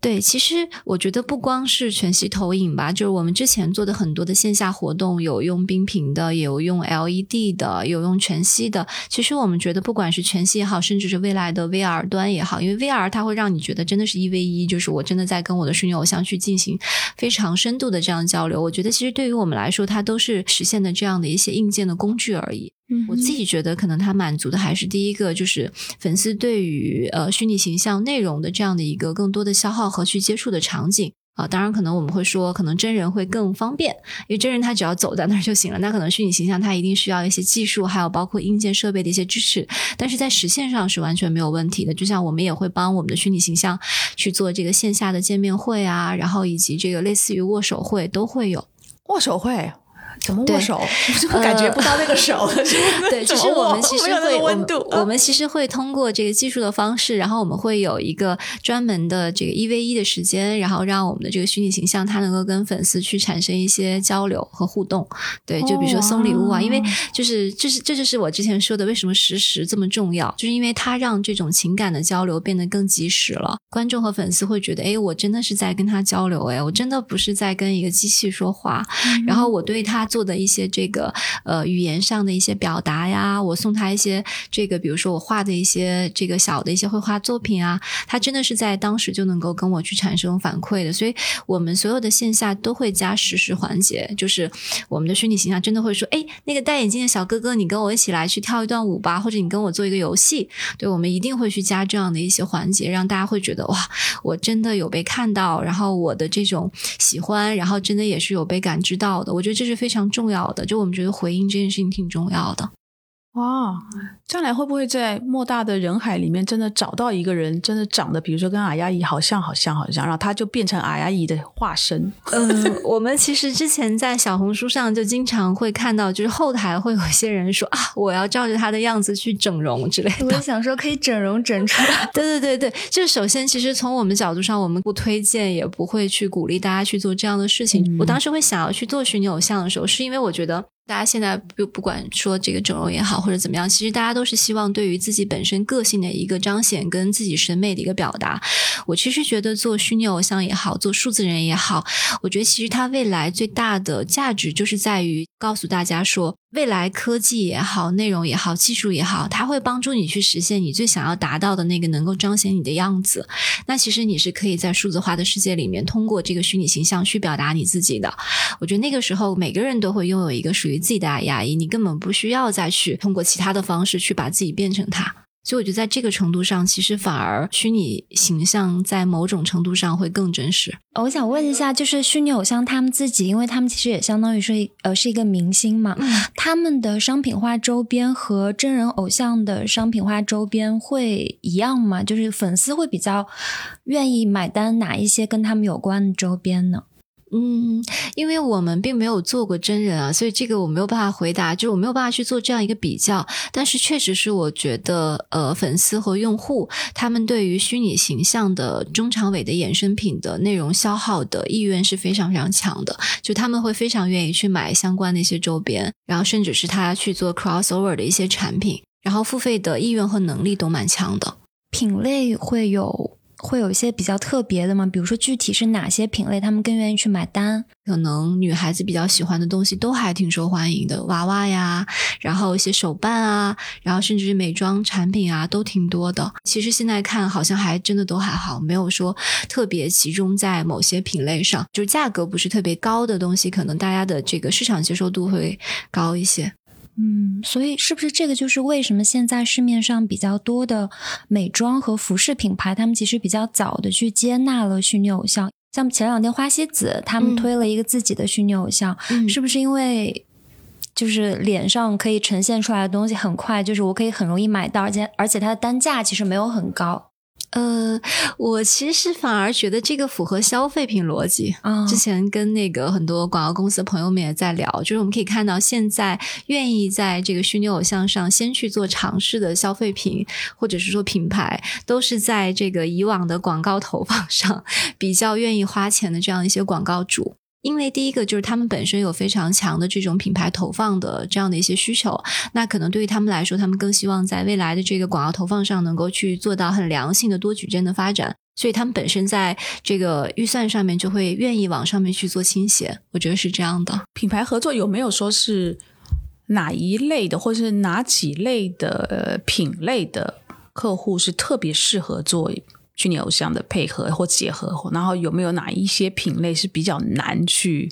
对，其实我觉得不光是全息投影吧，就是我们之前做的很多的线下活动，有用冰屏的，有用 LED 的，有用全息的。其实我们觉得，不管是全息也好，甚至是未来的 VR 端也好，因为 VR 它会让你觉得真的是一 v 一，就是我真的在跟我的虚拟偶像去进行非常深度的这样交流。我觉得其实对于我们来说，它都是实现的这样的一些硬件的工具而已。我自己觉得，可能它满足的还是第一个，就是粉丝对于呃虚拟形象内容的这样的一个更多的消耗和去接触的场景啊。当然，可能我们会说，可能真人会更方便，因为真人他只要走在那儿就行了。那可能虚拟形象它一定需要一些技术，还有包括硬件设备的一些支持，但是在实现上是完全没有问题的。就像我们也会帮我们的虚拟形象去做这个线下的见面会啊，然后以及这个类似于握手会都会有握手会。怎么握手？我怎么感觉不到那个手？对，其实我们其实会，温度。我们其实会通过这个技术的方式，然后我们会有一个专门的这个一 v 一的时间，然后让我们的这个虚拟形象它能够跟粉丝去产生一些交流和互动。对，就比如说送礼物啊，因为就是这是这就是我之前说的，为什么实时这么重要，就是因为它让这种情感的交流变得更及时了。观众和粉丝会觉得，哎，我真的是在跟他交流，哎，我真的不是在跟一个机器说话，然后我对他。做的一些这个呃语言上的一些表达呀，我送他一些这个，比如说我画的一些这个小的一些绘画作品啊，他真的是在当时就能够跟我去产生反馈的。所以我们所有的线下都会加实时环节，就是我们的虚拟形象真的会说，哎，那个戴眼镜的小哥哥，你跟我一起来去跳一段舞吧，或者你跟我做一个游戏。对，我们一定会去加这样的一些环节，让大家会觉得哇，我真的有被看到，然后我的这种喜欢，然后真的也是有被感知到的。我觉得这是非常。重要的，就我们觉得回应这件事情挺重要的。哇，将来会不会在莫大的人海里面真的找到一个人，真的长得比如说跟阿丫姨好像，好像，好像，然后他就变成阿丫姨的化身？嗯，我们其实之前在小红书上就经常会看到，就是后台会有一些人说啊，我要照着他的样子去整容之类的。我想说，可以整容整出来。对对对对，就首先，其实从我们角度上，我们不推荐，也不会去鼓励大家去做这样的事情。我当时会想要去做虚拟偶像的时候，是因为我觉得。大家现在不不管说这个整容也好或者怎么样，其实大家都是希望对于自己本身个性的一个彰显，跟自己审美的一个表达。我其实觉得做虚拟偶像也好，做数字人也好，我觉得其实它未来最大的价值就是在于告诉大家说。未来科技也好，内容也好，技术也好，它会帮助你去实现你最想要达到的那个能够彰显你的样子。那其实你是可以在数字化的世界里面，通过这个虚拟形象去表达你自己的。我觉得那个时候每个人都会拥有一个属于自己的牙医，你根本不需要再去通过其他的方式去把自己变成它。所以我觉得在这个程度上，其实反而虚拟形象在某种程度上会更真实。我想问一下，就是虚拟偶像他们自己，因为他们其实也相当于是呃是一个明星嘛，他们的商品化周边和真人偶像的商品化周边会一样吗？就是粉丝会比较愿意买单哪一些跟他们有关的周边呢？嗯，因为我们并没有做过真人啊，所以这个我没有办法回答，就是我没有办法去做这样一个比较。但是确实是我觉得，呃，粉丝和用户他们对于虚拟形象的中长尾的衍生品的内容消耗的意愿是非常非常强的，就他们会非常愿意去买相关的一些周边，然后甚至是他去做 crossover 的一些产品，然后付费的意愿和能力都蛮强的，品类会有。会有一些比较特别的吗？比如说具体是哪些品类，他们更愿意去买单？可能女孩子比较喜欢的东西都还挺受欢迎的，娃娃呀，然后一些手办啊，然后甚至是美妆产品啊，都挺多的。其实现在看好像还真的都还好，没有说特别集中在某些品类上，就价格不是特别高的东西，可能大家的这个市场接受度会高一些。嗯，所以是不是这个就是为什么现在市面上比较多的美妆和服饰品牌，他们其实比较早的去接纳了虚拟偶像？像前两天花西子他们推了一个自己的虚拟偶像，是不是因为就是脸上可以呈现出来的东西很快，就是我可以很容易买到，而且而且它的单价其实没有很高。呃，我其实反而觉得这个符合消费品逻辑。之前跟那个很多广告公司的朋友们也在聊，就是我们可以看到，现在愿意在这个虚拟偶像上先去做尝试的消费品，或者是说品牌，都是在这个以往的广告投放上比较愿意花钱的这样一些广告主。因为第一个就是他们本身有非常强的这种品牌投放的这样的一些需求，那可能对于他们来说，他们更希望在未来的这个广告投放上能够去做到很良性的多矩阵的发展。所以他们本身在这个预算上面就会愿意往上面去做倾斜，我觉得是这样的。品牌合作有没有说是哪一类的，或者是哪几类的品类的客户是特别适合做虚拟偶像的配合或结合？然后有没有哪一些品类是比较难去？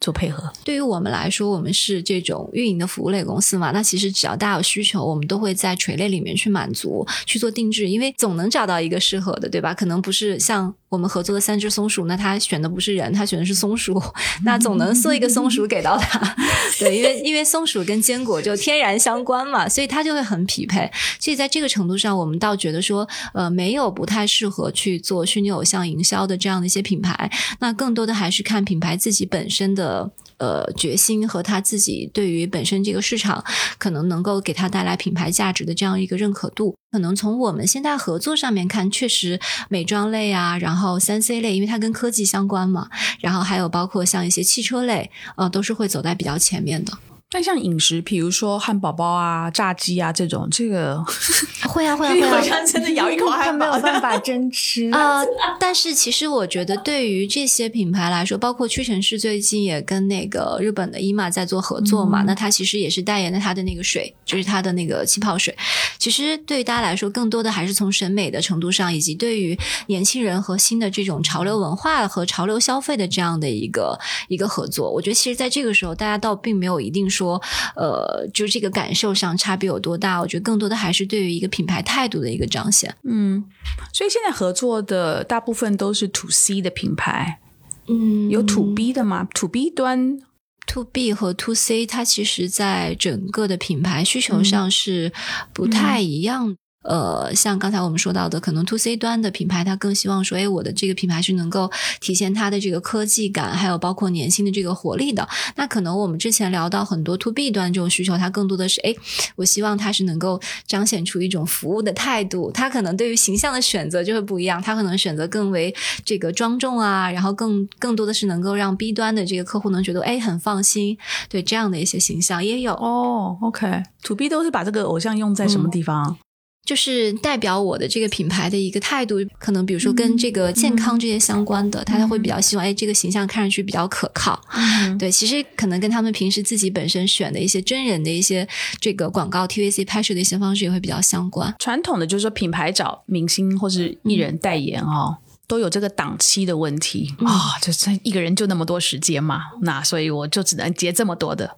做配合，对于我们来说，我们是这种运营的服务类公司嘛。那其实只要大家有需求，我们都会在垂类里面去满足，去做定制，因为总能找到一个适合的，对吧？可能不是像我们合作的三只松鼠，那他选的不是人，他选的是松鼠，那总能送一个松鼠给到他。对，因为因为松鼠跟坚果就天然相关嘛，所以他就会很匹配。所以在这个程度上，我们倒觉得说，呃，没有不太适合去做虚拟偶像营销的这样的一些品牌。那更多的还是看品牌自己本身的。呃决心和他自己对于本身这个市场可能能够给他带来品牌价值的这样一个认可度，可能从我们现在合作上面看，确实美妆类啊，然后三 C 类，因为它跟科技相关嘛，然后还有包括像一些汽车类，呃，都是会走在比较前面的。但像饮食，比如说汉堡包啊、炸鸡啊这种，这个会啊会啊 会啊，好像真的咬一口汉堡没有办法真吃啊。但是其实我觉得，对于这些品牌来说，包括屈臣氏最近也跟那个日本的伊玛在做合作嘛，那他其实也是代言的他的那个水，就是他的那个气泡水。其实对于大家来说，更多的还是从审美的程度上，以及对于年轻人和新的这种潮流文化和潮流消费的这样的一个一个合作。我觉得，其实在这个时候，大家倒并没有一定。说，呃，就这个感受上差别有多大？我觉得更多的还是对于一个品牌态度的一个彰显。嗯，所以现在合作的大部分都是 to C 的品牌，嗯，有 to B 的吗？to B 端，to B 和 to C，它其实在整个的品牌需求上是不太一样。呃，像刚才我们说到的，可能 to C 端的品牌，它更希望说，哎，我的这个品牌是能够体现它的这个科技感，还有包括年轻的这个活力的。那可能我们之前聊到很多 to B 端这种需求，它更多的是，哎，我希望它是能够彰显出一种服务的态度。它可能对于形象的选择就会不一样，它可能选择更为这个庄重啊，然后更更多的是能够让 B 端的这个客户能觉得，哎，很放心。对这样的一些形象也有哦。OK，to B 都是把这个偶像用在什么地方？就是代表我的这个品牌的一个态度，可能比如说跟这个健康这些相关的，他会比较希望哎，这个形象看上去比较可靠。对，其实可能跟他们平时自己本身选的一些真人的一些这个广告 TVC 拍摄的一些方式也会比较相关。传统的就是说品牌找明星或是艺人代言哦。都有这个档期的问题啊，就是一个人就那么多时间嘛，那所以我就只能接这么多的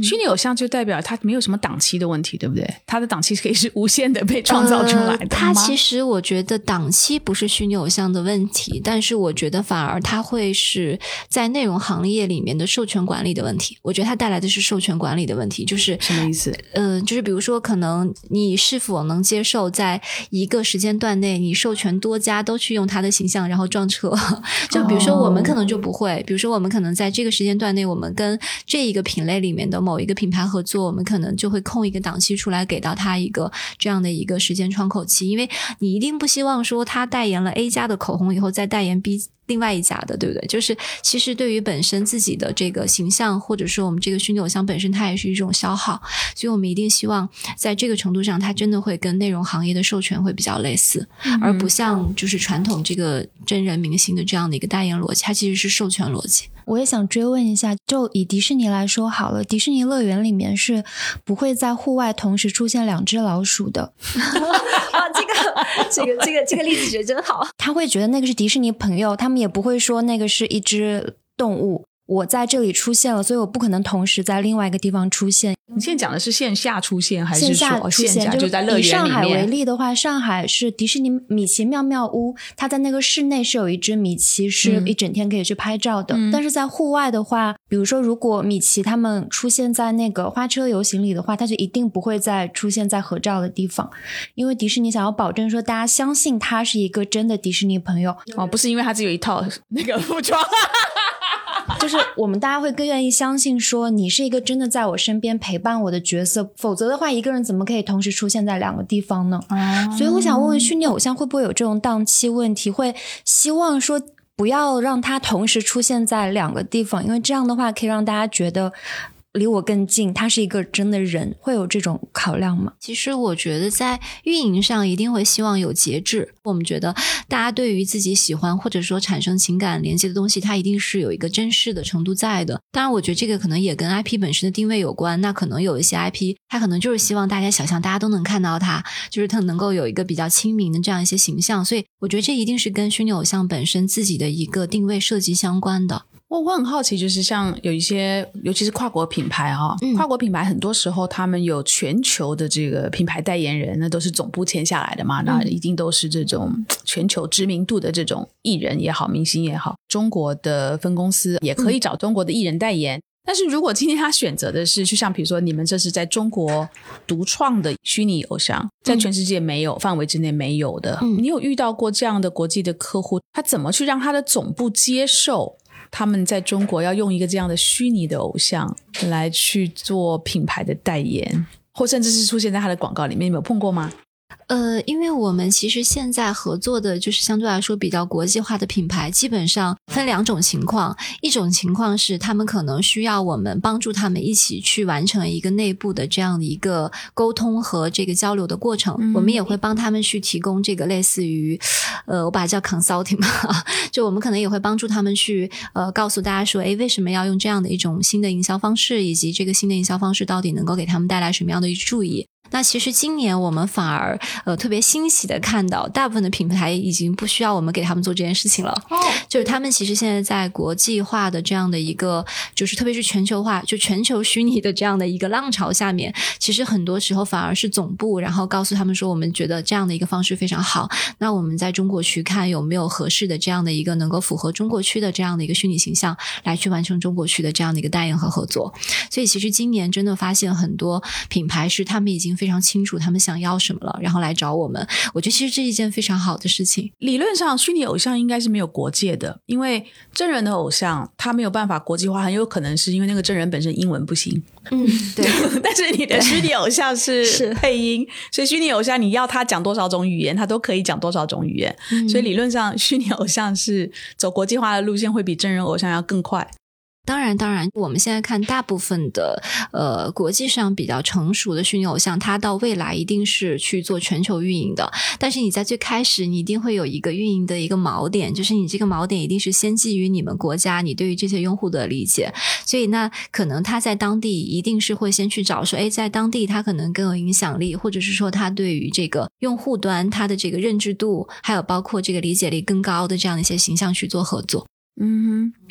虚拟偶像，就代表他没有什么档期的问题，对不对？他的档期可以是无限的被创造出来的。他其实我觉得档期不是虚拟偶像的问题，但是我觉得反而他会是在内容行业里面的授权管理的问题。我觉得他带来的是授权管理的问题，就是什么意思？嗯，就是比如说，可能你是否能接受在一个时间段内，你授权多家都去用他的形。形象，然后撞车，就比如说我们可能就不会，比如说我们可能在这个时间段内，我们跟这一个品类里面的某一个品牌合作，我们可能就会空一个档期出来，给到他一个这样的一个时间窗口期，因为你一定不希望说他代言了 A 家的口红以后再代言 B。另外一家的，对不对？就是其实对于本身自己的这个形象，或者说我们这个虚拟偶像本身，它也是一种消耗，所以我们一定希望在这个程度上，它真的会跟内容行业的授权会比较类似，而不像就是传统这个真人明星的这样的一个代言逻辑，它其实是授权逻辑。我也想追问一下，就以迪士尼来说好了，迪士尼乐园里面是不会在户外同时出现两只老鼠的。啊，这个这个这个这个例子举得真好。他会觉得那个是迪士尼朋友，他们也不会说那个是一只动物。我在这里出现了，所以我不可能同时在另外一个地方出现。你现在讲的是线下出现还是线下出现？就在乐园里上海为例的话，上海是迪士尼米奇妙妙屋，它在那个室内是有一只米奇，是一整天可以去拍照的。但是在户外的话，比如说如果米奇他们出现在那个花车游行里的话，他就一定不会再出现在合照的地方，因为迪士尼想要保证说大家相信他是一个真的迪士尼朋友哦，不是因为他只有一套那个服装。就是我们大家会更愿意相信说你是一个真的在我身边陪伴我的角色，否则的话，一个人怎么可以同时出现在两个地方呢？所以我想问问虚拟偶像会不会有这种档期问题？会希望说不要让他同时出现在两个地方，因为这样的话可以让大家觉得离我更近，他是一个真的人，会有这种考量吗？其实我觉得在运营上一定会希望有节制。我们觉得大家对于自己喜欢或者说产生情感连接的东西，它一定是有一个珍视的程度在的。当然，我觉得这个可能也跟 IP 本身的定位有关。那可能有一些 IP，它可能就是希望大家想象大家都能看到它，就是它能够有一个比较亲民的这样一些形象。所以我觉得这一定是跟虚拟偶像本身自己的一个定位设计相关的。我我很好奇，就是像有一些，尤其是跨国品牌哈，跨国品牌很多时候他们有全球的这个品牌代言人，那都是总部签下来的嘛，那一定都是这种全球知名度的这种艺人也好，明星也好，中国的分公司也可以找中国的艺人代言。但是如果今天他选择的是，就像比如说你们这是在中国独创的虚拟偶像，在全世界没有范围之内没有的，你有遇到过这样的国际的客户，他怎么去让他的总部接受？他们在中国要用一个这样的虚拟的偶像来去做品牌的代言，或甚至是出现在他的广告里面，你有碰过吗？呃，因为我们其实现在合作的就是相对来说比较国际化的品牌，基本上分两种情况。一种情况是他们可能需要我们帮助他们一起去完成一个内部的这样的一个沟通和这个交流的过程，我们也会帮他们去提供这个类似于，呃，我把它叫 consulting 嘛，就我们可能也会帮助他们去呃告诉大家说，哎，为什么要用这样的一种新的营销方式，以及这个新的营销方式到底能够给他们带来什么样的一注意。那其实今年我们反而呃特别欣喜的看到，大部分的品牌已经不需要我们给他们做这件事情了。哦，就是他们其实现在在国际化的这样的一个，就是特别是全球化，就全球虚拟的这样的一个浪潮下面，其实很多时候反而是总部，然后告诉他们说，我们觉得这样的一个方式非常好。那我们在中国区看有没有合适的这样的一个能够符合中国区的这样的一个虚拟形象，来去完成中国区的这样的一个代言和合作。所以其实今年真的发现很多品牌是他们已经非常清楚他们想要什么了，然后来找我们。我觉得其实这是一件非常好的事情。理论上，虚拟偶像应该是没有国界的，因为真人的偶像他没有办法国际化，很有可能是因为那个真人本身英文不行。嗯，对。但是你的虚拟偶像是 配音，所以虚拟偶像你要他讲多少种语言，他都可以讲多少种语言。所以理论上，虚拟偶像是走国际化的路线，会比真人偶像要更快。当然，当然，我们现在看大部分的呃国际上比较成熟的虚拟偶像，它到未来一定是去做全球运营的。但是你在最开始，你一定会有一个运营的一个锚点，就是你这个锚点一定是先基于你们国家你对于这些用户的理解。所以那可能他在当地一定是会先去找说，哎，在当地他可能更有影响力，或者是说他对于这个用户端他的这个认知度，还有包括这个理解力更高的这样的一些形象去做合作。嗯哼。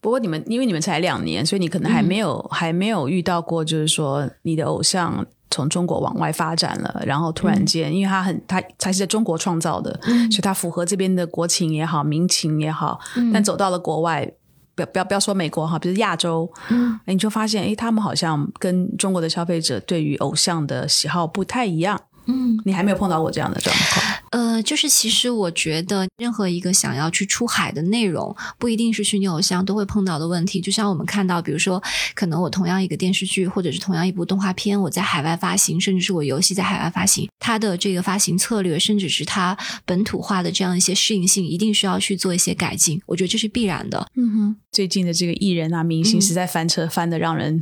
不过你们因为你们才两年，所以你可能还没有还没有遇到过，就是说你的偶像从中国往外发展了，然后突然间，因为他很他他是在中国创造的，所以他符合这边的国情也好，民情也好，但走到了国外，不要不要不要说美国哈，比如亚洲，嗯，你就发现，哎，他们好像跟中国的消费者对于偶像的喜好不太一样。嗯，你还没有碰到过这样的状况？呃，就是其实我觉得，任何一个想要去出海的内容，不一定是虚拟偶像都会碰到的问题。就像我们看到，比如说，可能我同样一个电视剧，或者是同样一部动画片，我在海外发行，甚至是我游戏在海外发行，它的这个发行策略，甚至是它本土化的这样一些适应性，一定需要去做一些改进。我觉得这是必然的。嗯哼，最近的这个艺人啊，明星实在翻车翻的让人。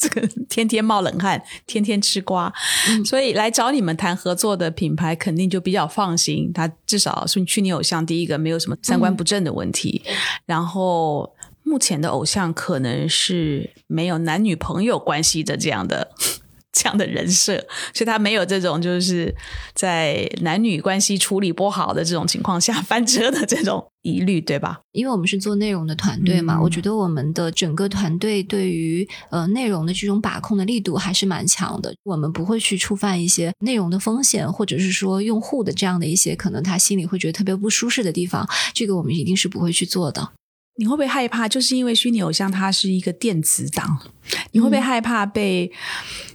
这个 天天冒冷汗，天天吃瓜，所以来找你们谈合作的品牌，肯定就比较放心。他至少是去年偶像，第一个没有什么三观不正的问题。然后目前的偶像可能是没有男女朋友关系的这样的。这样的人设，所以他没有这种就是在男女关系处理不好的这种情况下翻车的这种疑虑，对吧？因为我们是做内容的团队嘛，我觉得我们的整个团队对于呃内容的这种把控的力度还是蛮强的。我们不会去触犯一些内容的风险，或者是说用户的这样的一些可能他心里会觉得特别不舒适的地方，这个我们一定是不会去做的。你会不会害怕？就是因为虚拟偶像它是一个电子档，你会不会害怕被？嗯，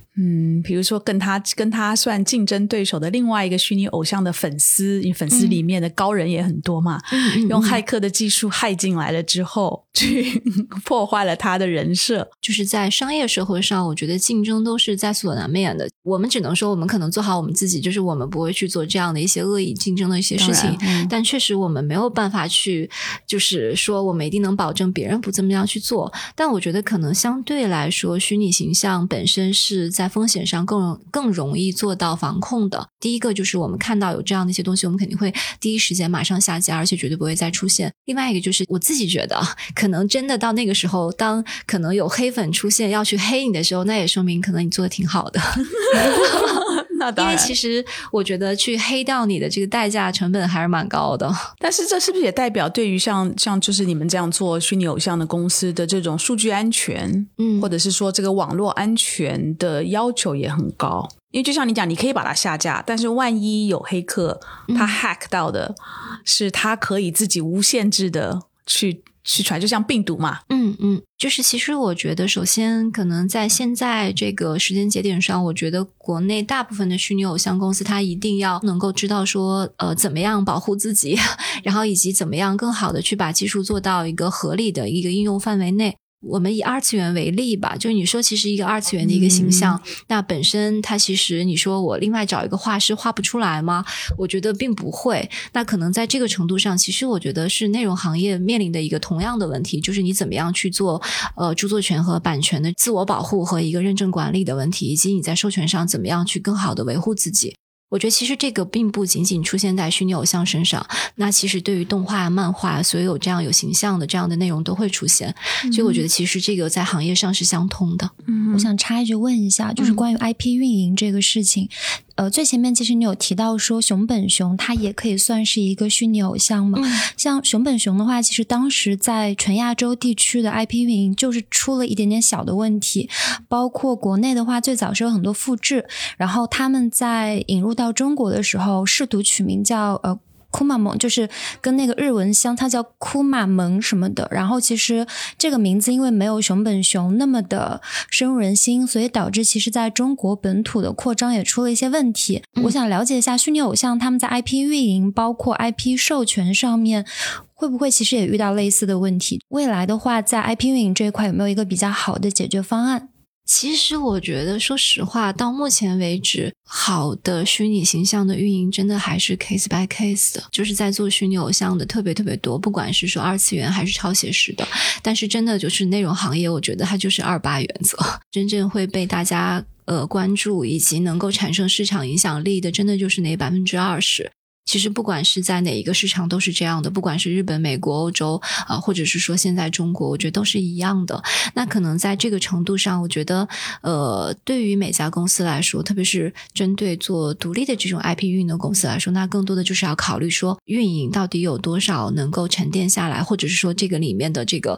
比如说跟他跟他算竞争对手的另外一个虚拟偶像的粉丝，因为粉丝里面的高人也很多嘛，用骇客的技术骇进来了之后，去 破坏了他的人设。就是在商业社会上，我觉得竞争都是在所难免的。我们只能说，我们可能做好我们自己，就是我们不会去做这样的一些恶意竞争的一些事情。但确实，我们没有办法去，就是说我们一定能保证别人不这么样去做。但我觉得，可能相对来说，虚拟形象本身是在。在风险上更更容易做到防控的。第一个就是我们看到有这样的一些东西，我们肯定会第一时间马上下架，而且绝对不会再出现。另外一个就是我自己觉得，可能真的到那个时候，当可能有黑粉出现要去黑你的时候，那也说明可能你做的挺好的。那因为其实我觉得去黑掉你的这个代价成本还是蛮高的。但是这是不是也代表对于像像就是你们这样做虚拟偶像的公司的这种数据安全，嗯，或者是说这个网络安全的要求也很高？因为就像你讲，你可以把它下架，但是万一有黑客他 hack 到的，是他可以自己无限制的去。去传就像病毒嘛，嗯嗯，就是其实我觉得，首先可能在现在这个时间节点上，我觉得国内大部分的虚拟偶像公司，它一定要能够知道说，呃，怎么样保护自己，然后以及怎么样更好的去把技术做到一个合理的一个应用范围内。我们以二次元为例吧，就是你说其实一个二次元的一个形象，那本身它其实你说我另外找一个画师画不出来吗？我觉得并不会。那可能在这个程度上，其实我觉得是内容行业面临的一个同样的问题，就是你怎么样去做呃著作权和版权的自我保护和一个认证管理的问题，以及你在授权上怎么样去更好的维护自己。我觉得其实这个并不仅仅出现在虚拟偶像身上，那其实对于动画、漫画，所有这样有形象的这样的内容都会出现。所以我觉得其实这个在行业上是相通的。嗯，我想插一句问一下，就是关于 IP 运营这个事情。呃，最前面其实你有提到说熊本熊它也可以算是一个虚拟偶像嘛？像熊本熊的话，其实当时在全亚洲地区的 IP 运营就是出了一点点小的问题，包括国内的话，最早是有很多复制，然后他们在引入到中国的时候，试图取名叫呃。库玛蒙就是跟那个日文相，它叫库玛蒙什么的。然后其实这个名字因为没有熊本熊那么的深入人心，所以导致其实在中国本土的扩张也出了一些问题。我想了解一下虚拟偶像他们在 IP 运营，包括 IP 授权上面，会不会其实也遇到类似的问题？未来的话，在 IP 运营这一块有没有一个比较好的解决方案？其实我觉得，说实话，到目前为止，好的虚拟形象的运营真的还是 case by case 的，就是在做虚拟偶像的特别特别多，不管是说二次元还是超写实的。但是真的就是内容行业，我觉得它就是二八原则，真正会被大家呃关注以及能够产生市场影响力的，真的就是那百分之二十。其实不管是在哪一个市场都是这样的，不管是日本、美国、欧洲啊，或者是说现在中国，我觉得都是一样的。那可能在这个程度上，我觉得呃，对于每家公司来说，特别是针对做独立的这种 IP 运营的公司来说，那更多的就是要考虑说，运营到底有多少能够沉淀下来，或者是说这个里面的这个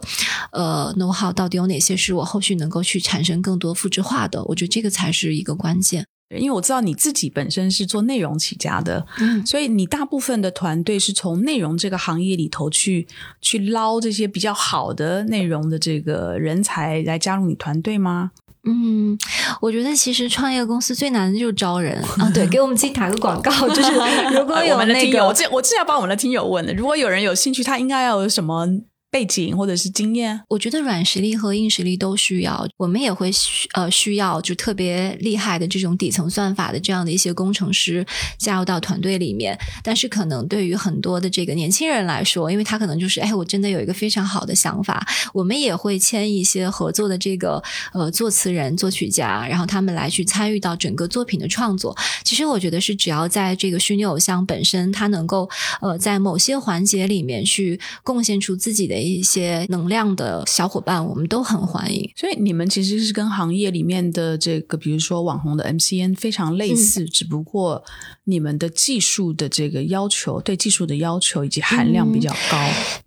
呃 know how 到底有哪些是我后续能够去产生更多复制化的，我觉得这个才是一个关键。因为我知道你自己本身是做内容起家的，嗯，所以你大部分的团队是从内容这个行业里头去去捞这些比较好的内容的这个人才来加入你团队吗？嗯，我觉得其实创业公司最难的就是招人啊。对，给我们自己打个广告，就是如果有那个，我这我正要帮我们的听友问的，如果有人有兴趣，他应该要有什么？背景或者是经验，我觉得软实力和硬实力都需要。我们也会需呃需要就特别厉害的这种底层算法的这样的一些工程师加入到团队里面。但是可能对于很多的这个年轻人来说，因为他可能就是哎，我真的有一个非常好的想法，我们也会签一些合作的这个呃作词人、作曲家，然后他们来去参与到整个作品的创作。其实我觉得是只要在这个虚拟偶像本身，他能够呃在某些环节里面去贡献出自己的。一些能量的小伙伴，我们都很欢迎。所以你们其实是跟行业里面的这个，比如说网红的 MCN 非常类似，只不过你们的技术的这个要求，对技术的要求以及含量比较高。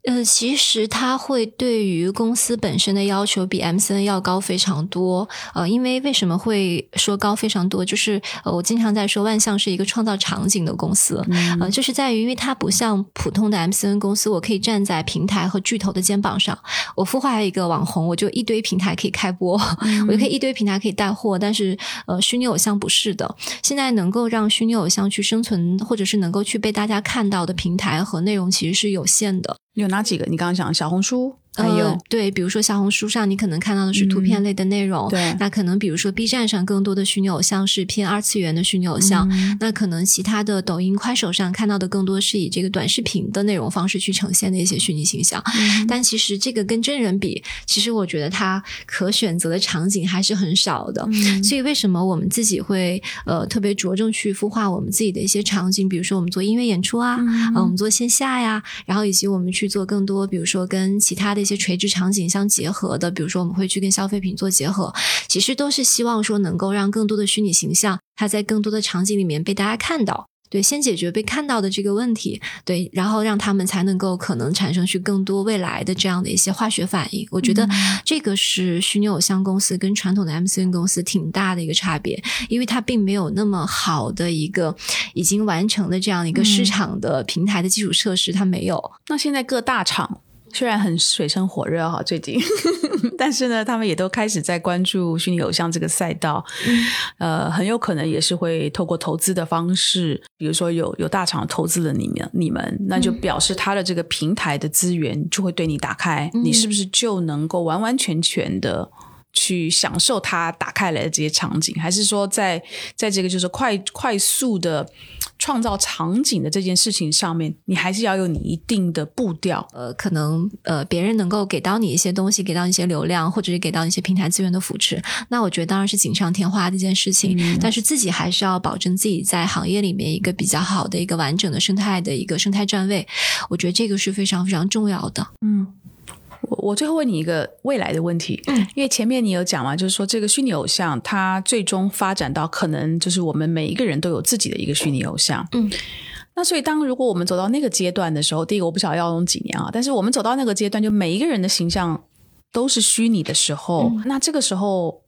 呃，其实它会对于公司本身的要求比 MCN 要高非常多。呃，因为为什么会说高非常多？就是呃，我经常在说万象是一个创造场景的公司，呃，就是在于因为它不像普通的 MCN 公司，我可以站在平台和剧。头的肩膀上。我孵化一个网红，我就一堆平台可以开播，我就可以一堆平台可以带货。但是呃，虚拟偶像不是的。现在能够让虚拟偶像去生存，或者是能够去被大家看到的平台和内容，其实是有限的。有哪几个？你刚刚讲小红书。还有对，比如说小红书上，你可能看到的是图片类的内容。对，那可能比如说 B 站上更多的虚拟偶像是偏二次元的虚拟偶像。那可能其他的抖音、快手上看到的更多是以这个短视频的内容方式去呈现的一些虚拟形象。但其实这个跟真人比，其实我觉得它可选择的场景还是很少的。所以为什么我们自己会呃特别着重去孵化我们自己的一些场景？比如说我们做音乐演出啊，嗯，我们做线下呀，然后以及我们去做更多，比如说跟其他的。一些垂直场景相结合的，比如说我们会去跟消费品做结合，其实都是希望说能够让更多的虚拟形象，它在更多的场景里面被大家看到。对，先解决被看到的这个问题，对，然后让他们才能够可能产生去更多未来的这样的一些化学反应。我觉得这个是虚拟偶像公司跟传统的 MCN 公司挺大的一个差别，因为它并没有那么好的一个已经完成的这样一个市场的平台的基础设施，它没有。那现在各大厂。虽然很水深火热哈，最近，但是呢，他们也都开始在关注虚拟偶像这个赛道，呃，很有可能也是会透过投资的方式，比如说有有大厂投资了你们，你们那就表示他的这个平台的资源就会对你打开，你是不是就能够完完全全的去享受它打开来的这些场景？还是说在在这个就是快快速的？创造场景的这件事情上面，你还是要有你一定的步调。呃，可能呃，别人能够给到你一些东西，给到一些流量，或者是给到一些平台资源的扶持，那我觉得当然是锦上添花这件事情。但是自己还是要保证自己在行业里面一个比较好的一个完整的生态的一个生态站位。我觉得这个是非常非常重要的。嗯。我我最后问你一个未来的问题，嗯，因为前面你有讲嘛，就是说这个虚拟偶像它最终发展到可能就是我们每一个人都有自己的一个虚拟偶像，嗯，那所以当如果我们走到那个阶段的时候，第一个我不晓得要用几年啊，但是我们走到那个阶段，就每一个人的形象都是虚拟的时候，那这个时候。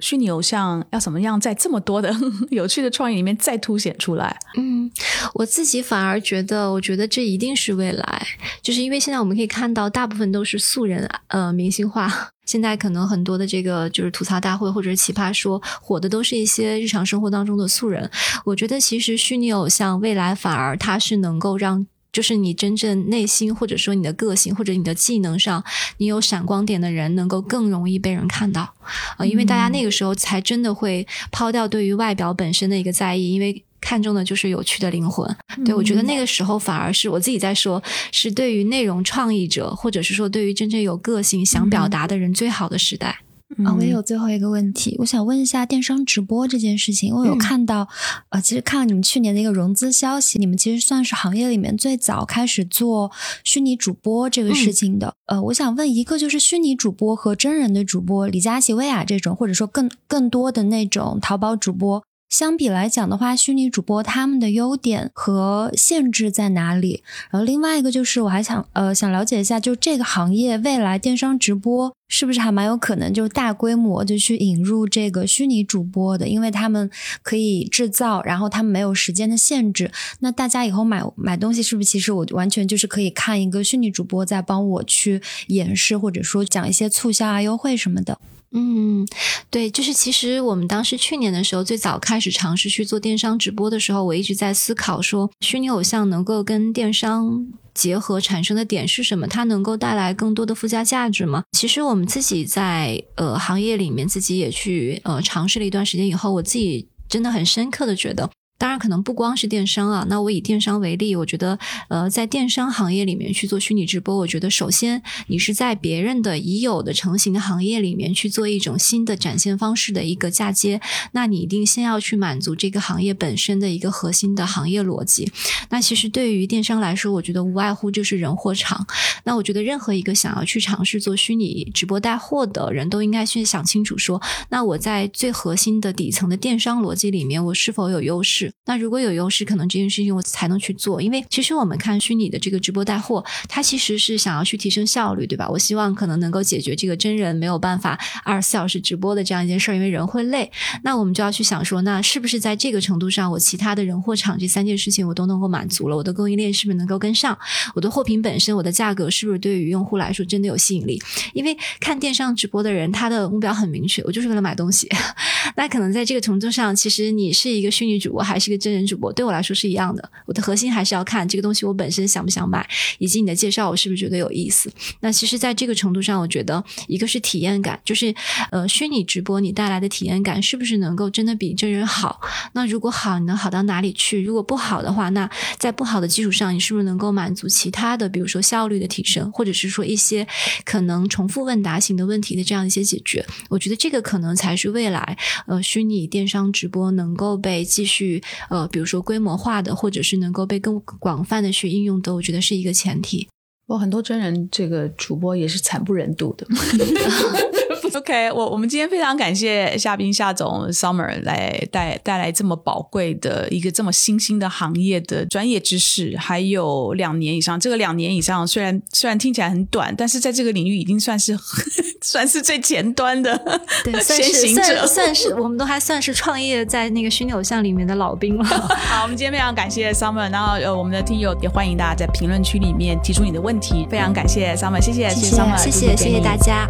虚拟偶像要怎么样在这么多的 有趣的创意里面再凸显出来？嗯，我自己反而觉得，我觉得这一定是未来，就是因为现在我们可以看到，大部分都是素人，呃，明星化。现在可能很多的这个就是吐槽大会或者是奇葩说火的都是一些日常生活当中的素人。我觉得其实虚拟偶像未来反而它是能够让。就是你真正内心，或者说你的个性，或者你的技能上，你有闪光点的人，能够更容易被人看到啊！因为大家那个时候才真的会抛掉对于外表本身的一个在意，因为看中的就是有趣的灵魂。对我觉得那个时候反而是我自己在说，是对于内容创意者，或者是说对于真正有个性想表达的人最好的时代。啊，我也有最后一个问题，我想问一下电商直播这件事情。我有看到，呃，其实看了你们去年的一个融资消息，你们其实算是行业里面最早开始做虚拟主播这个事情的。呃，我想问一个，就是虚拟主播和真人的主播，李佳琦、薇娅这种，或者说更更多的那种淘宝主播。相比来讲的话，虚拟主播他们的优点和限制在哪里？然后另外一个就是，我还想呃想了解一下，就这个行业未来电商直播是不是还蛮有可能就大规模就去引入这个虚拟主播的？因为他们可以制造，然后他们没有时间的限制。那大家以后买买东西是不是其实我完全就是可以看一个虚拟主播在帮我去演示，或者说讲一些促销啊、优惠什么的？嗯，对，就是其实我们当时去年的时候，最早开始尝试去做电商直播的时候，我一直在思考说，虚拟偶像能够跟电商结合产生的点是什么？它能够带来更多的附加价值吗？其实我们自己在呃行业里面自己也去呃尝试了一段时间以后，我自己真的很深刻的觉得。当然，可能不光是电商啊。那我以电商为例，我觉得，呃，在电商行业里面去做虚拟直播，我觉得首先你是在别人的已有的成型的行业里面去做一种新的展现方式的一个嫁接。那你一定先要去满足这个行业本身的一个核心的行业逻辑。那其实对于电商来说，我觉得无外乎就是人货场。那我觉得任何一个想要去尝试做虚拟直播带货的人都应该去想清楚，说那我在最核心的底层的电商逻辑里面，我是否有优势？那如果有优势，可能这件事情我才能去做。因为其实我们看虚拟的这个直播带货，它其实是想要去提升效率，对吧？我希望可能能够解决这个真人没有办法二十四小时直播的这样一件事儿，因为人会累。那我们就要去想说，那是不是在这个程度上，我其他的人货场这三件事情我都能够满足了？我的供应链是不是能够跟上？我的货品本身，我的价格是不是对于用户来说真的有吸引力？因为看电商直播的人，他的目标很明确，我就是为了买东西。那可能在这个程度上，其实你是一个虚拟主播还还是个真人主播，对我来说是一样的。我的核心还是要看这个东西我本身想不想买，以及你的介绍我是不是觉得有意思。那其实，在这个程度上，我觉得一个是体验感，就是呃，虚拟直播你带来的体验感是不是能够真的比真人好？那如果好，你能好到哪里去？如果不好的话，那在不好的基础上，你是不是能够满足其他的，比如说效率的提升，或者是说一些可能重复问答型的问题的这样一些解决？我觉得这个可能才是未来呃虚拟电商直播能够被继续呃，比如说规模化的，或者是能够被更广泛的去应用的，我觉得是一个前提。我很多真人这个主播也是惨不忍睹的。OK，我我们今天非常感谢夏冰夏总 Summer 来带带来这么宝贵的一个这么新兴的行业的专业知识，还有两年以上。这个两年以上虽然虽然听起来很短，但是在这个领域已经算是 算是最前端的 先行者，算是我们都还算是创业在那个虚拟偶像里面的老兵了。好，我们今天非常感谢 Summer，然后呃我们的听友也欢迎大家在评论区里面提出你的问题。非常感谢 Summer，谢谢谢谢 Summer，谢谢谢谢大家。